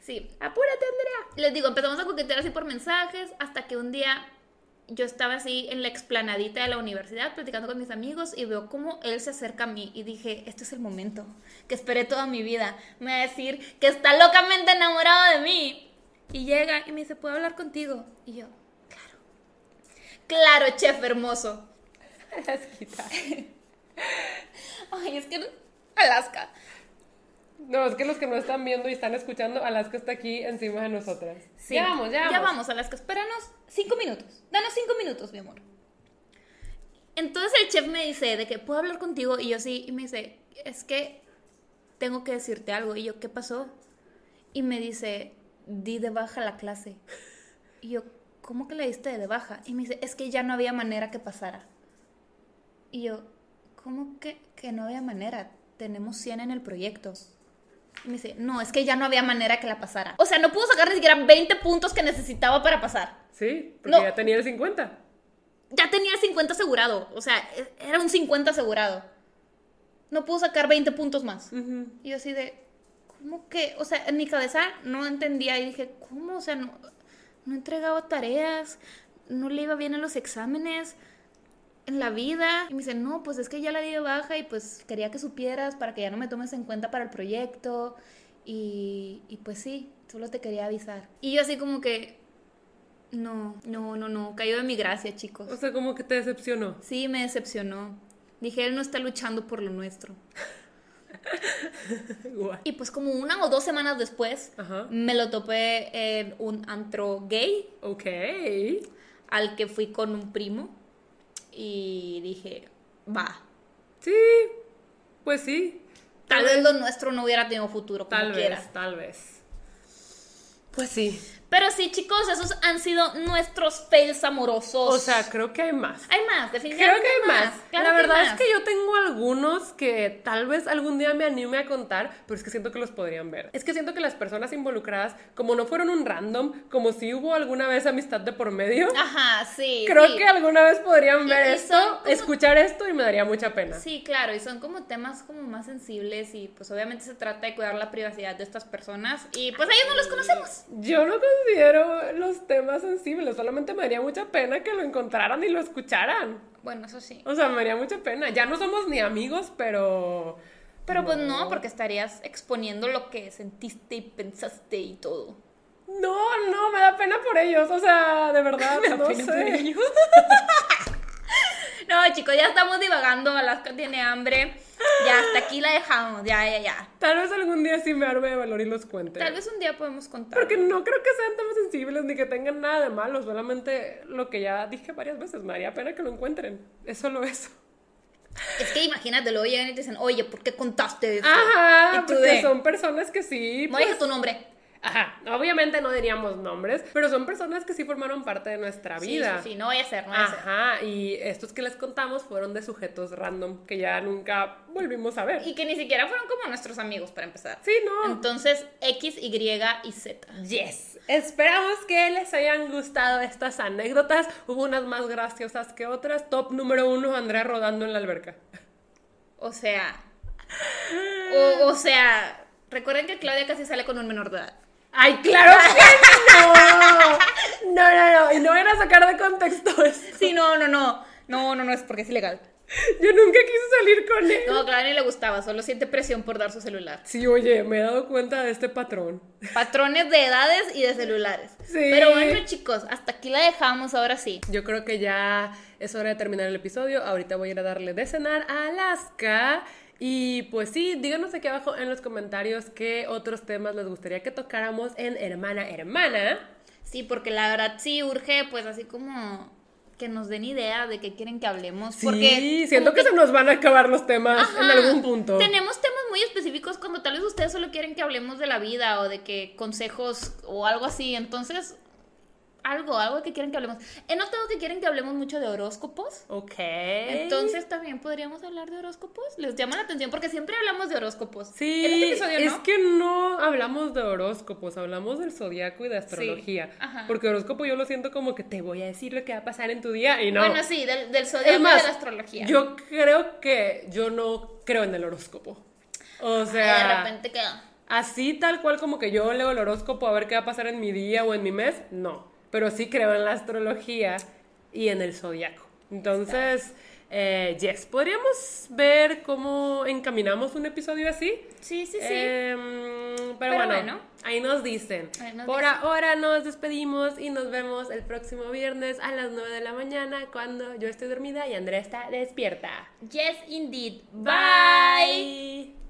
Sí, apúrate, Andrea. Les digo, empezamos a coquetear así por mensajes hasta que un día yo estaba así en la explanadita de la universidad platicando con mis amigos y veo cómo él se acerca a mí y dije, este es el momento que esperé toda mi vida. Me va a decir que está locamente enamorado de mí. Y llega y me dice, ¿puedo hablar contigo? Y yo, claro. Claro, chef hermoso. Alasquita. Ay, es que Alaska. No, es que los que no están viendo y están escuchando, Alaska está aquí encima de nosotras. Sí. Ya vamos, ya vamos. Ya vamos, Alaska. Espéranos cinco minutos. Danos cinco minutos, mi amor. Entonces el chef me dice de que puedo hablar contigo y yo sí, y me dice, es que tengo que decirte algo. Y yo, ¿qué pasó? Y me dice, di de baja la clase. Y yo, ¿cómo que le diste de baja? Y me dice, es que ya no había manera que pasara. Y yo, ¿cómo que, que no había manera? Tenemos 100 en el proyecto. Y me dice, no, es que ya no había manera que la pasara. O sea, no pudo sacar ni siquiera 20 puntos que necesitaba para pasar. Sí, porque No. ya tenía el 50. Ya tenía el 50 asegurado. O sea, e- era un 50 asegurado. No pudo sacar 20 puntos más. Y yo así de, ¿cómo que? O sea, en mi cabeza no entendía y dije, ¿cómo? O sea, no, no entregaba tareas, no le iba bien en los exámenes, en la vida. Y me dice, no, pues es que ya la di de baja y pues quería que supieras para que ya no me tomes en cuenta para el proyecto. Y, y pues sí, solo te quería avisar. Y yo así como que, no, no, no, no, cayó de mi gracia, chicos. O sea, como que te decepcionó. Sí, me decepcionó. Dije, él no está luchando por lo nuestro. Y pues como una o dos semanas después, Ajá. me lo topé en un antro gay Ok. al que fui con un primo y dije, va, Sí, pues sí. tal vez lo nuestro no hubiera tenido futuro como Tal quiera. vez, tal vez. Pues sí. Pero sí, chicos, esos han sido nuestros fails amorosos. O sea, creo que hay más. hay más, Creo definitivamente que hay más. Claro la verdad es que yo tengo algunos que tal vez algún día me anime a contar, pero es que siento que los podrían ver. Es que siento que las personas involucradas, como no fueron un random, como si hubo alguna vez amistad de por medio, Ajá, sí. creo sí. que alguna vez podrían ver y esto, como- escuchar esto y me daría mucha pena. Sí, claro, y son como temas como más sensibles y pues obviamente se trata de cuidar la privacidad de estas personas y pues a ellos no los conocemos. Yo no considero los temas sensibles, solamente me daría mucha pena que lo encontraran y lo escucharan. Bueno, eso sí. O sea, me daría mucha pena. Ya no somos ni amigos, pero... Pero pues no, porque estarías exponiendo lo que sentiste y pensaste y todo. No, no, me da pena por ellos, o sea, de verdad, Me da no pena por sé. ellos. No, chicos, ya estamos divagando. Alaska tiene hambre. Ya, hasta aquí la dejamos. Ya, ya, ya. Tal vez algún día sí me arme de valor y los cuente. Tal vez un día podemos contar. Porque no creo que sean temas sensibles ni que tengan nada de malo, solamente lo que ya dije varias veces, me haría pena que lo encuentren. Es solo eso. Es que imagínate, luego llegan y te dicen, oye, ¿por qué contaste eso? Ajá, porque de, son personas que sí. no pues, dije tu nombre. Ajá, obviamente no diríamos nombres, pero son personas que sí formaron parte de nuestra vida. sí, sí, no vaya a ser, no vaya a ser. Ajá, y estos que les contamos fueron de sujetos random que ya nunca volvimos a ver. Y que ni siquiera fueron como nuestros amigos para empezar. Sí, no. Entonces, X, Y y Z. Yes. Esperamos que les hayan gustado estas anécdotas. Hubo unas más graciosas que otras. Top número uno, Andrea rodando en la alberca. O sea. O, o sea, recuerden que Claudia casi sale con un menor de edad. ¡Ay, claro que no! No, no, no. Y no era sacar de contexto esto. Sí, no, no, no. No, no, no, es porque es ilegal. Yo nunca quise salir con él. No, a Claudia ni le gustaba, solo siente presión por dar su celular. Sí, oye, me he dado cuenta de este patrón. Patrones de edades y de celulares. Sí. Pero bueno, chicos, hasta aquí la dejamos ahora sí. Yo creo que ya es hora de terminar el episodio. Ahorita voy a ir a darle de cenar a Alaska. Y pues sí, díganos aquí abajo en los comentarios qué otros temas les gustaría que tocáramos en Hermana Hermana. Sí, porque la verdad sí urge, pues así como que nos den idea de qué quieren que hablemos. Sí, porque siento que, se nos van a acabar los temas Ajá. en algún punto. Tenemos temas muy específicos cuando tal vez ustedes solo quieren que hablemos de la vida o de que consejos o algo así. Entonces, algo, algo que quieren que hablemos. He notado que quieren que hablemos mucho de horóscopos. Ok. Entonces también podríamos hablar de horóscopos. Les llama la atención porque siempre hablamos de horóscopos. Sí, En este episodio, es que no hablamos de horóscopos, hablamos del zodiaco y de astrología. ajá. Porque horóscopo yo lo siento como que te voy a decir lo que va a pasar en tu día y no. Bueno, sí, del, del zodiaco es más, y de la astrología. yo creo que yo no creo en el horóscopo. O Ay, sea, de repente queda. así tal cual como que yo leo el horóscopo a ver qué va a pasar en mi día o en mi mes, no. Pero sí creo en la astrología y en el zodiaco. Entonces, eh, yes, podríamos ver cómo encaminamos un episodio así. Sí, sí, sí. Em, pero, Pero bueno, bueno. ahí nos dicen. Ahí nos Por dicen. ahora nos despedimos y nos vemos el próximo viernes a las 9 de la mañana cuando yo estoy dormida y Andrea está despierta. yes, indeed. Bye.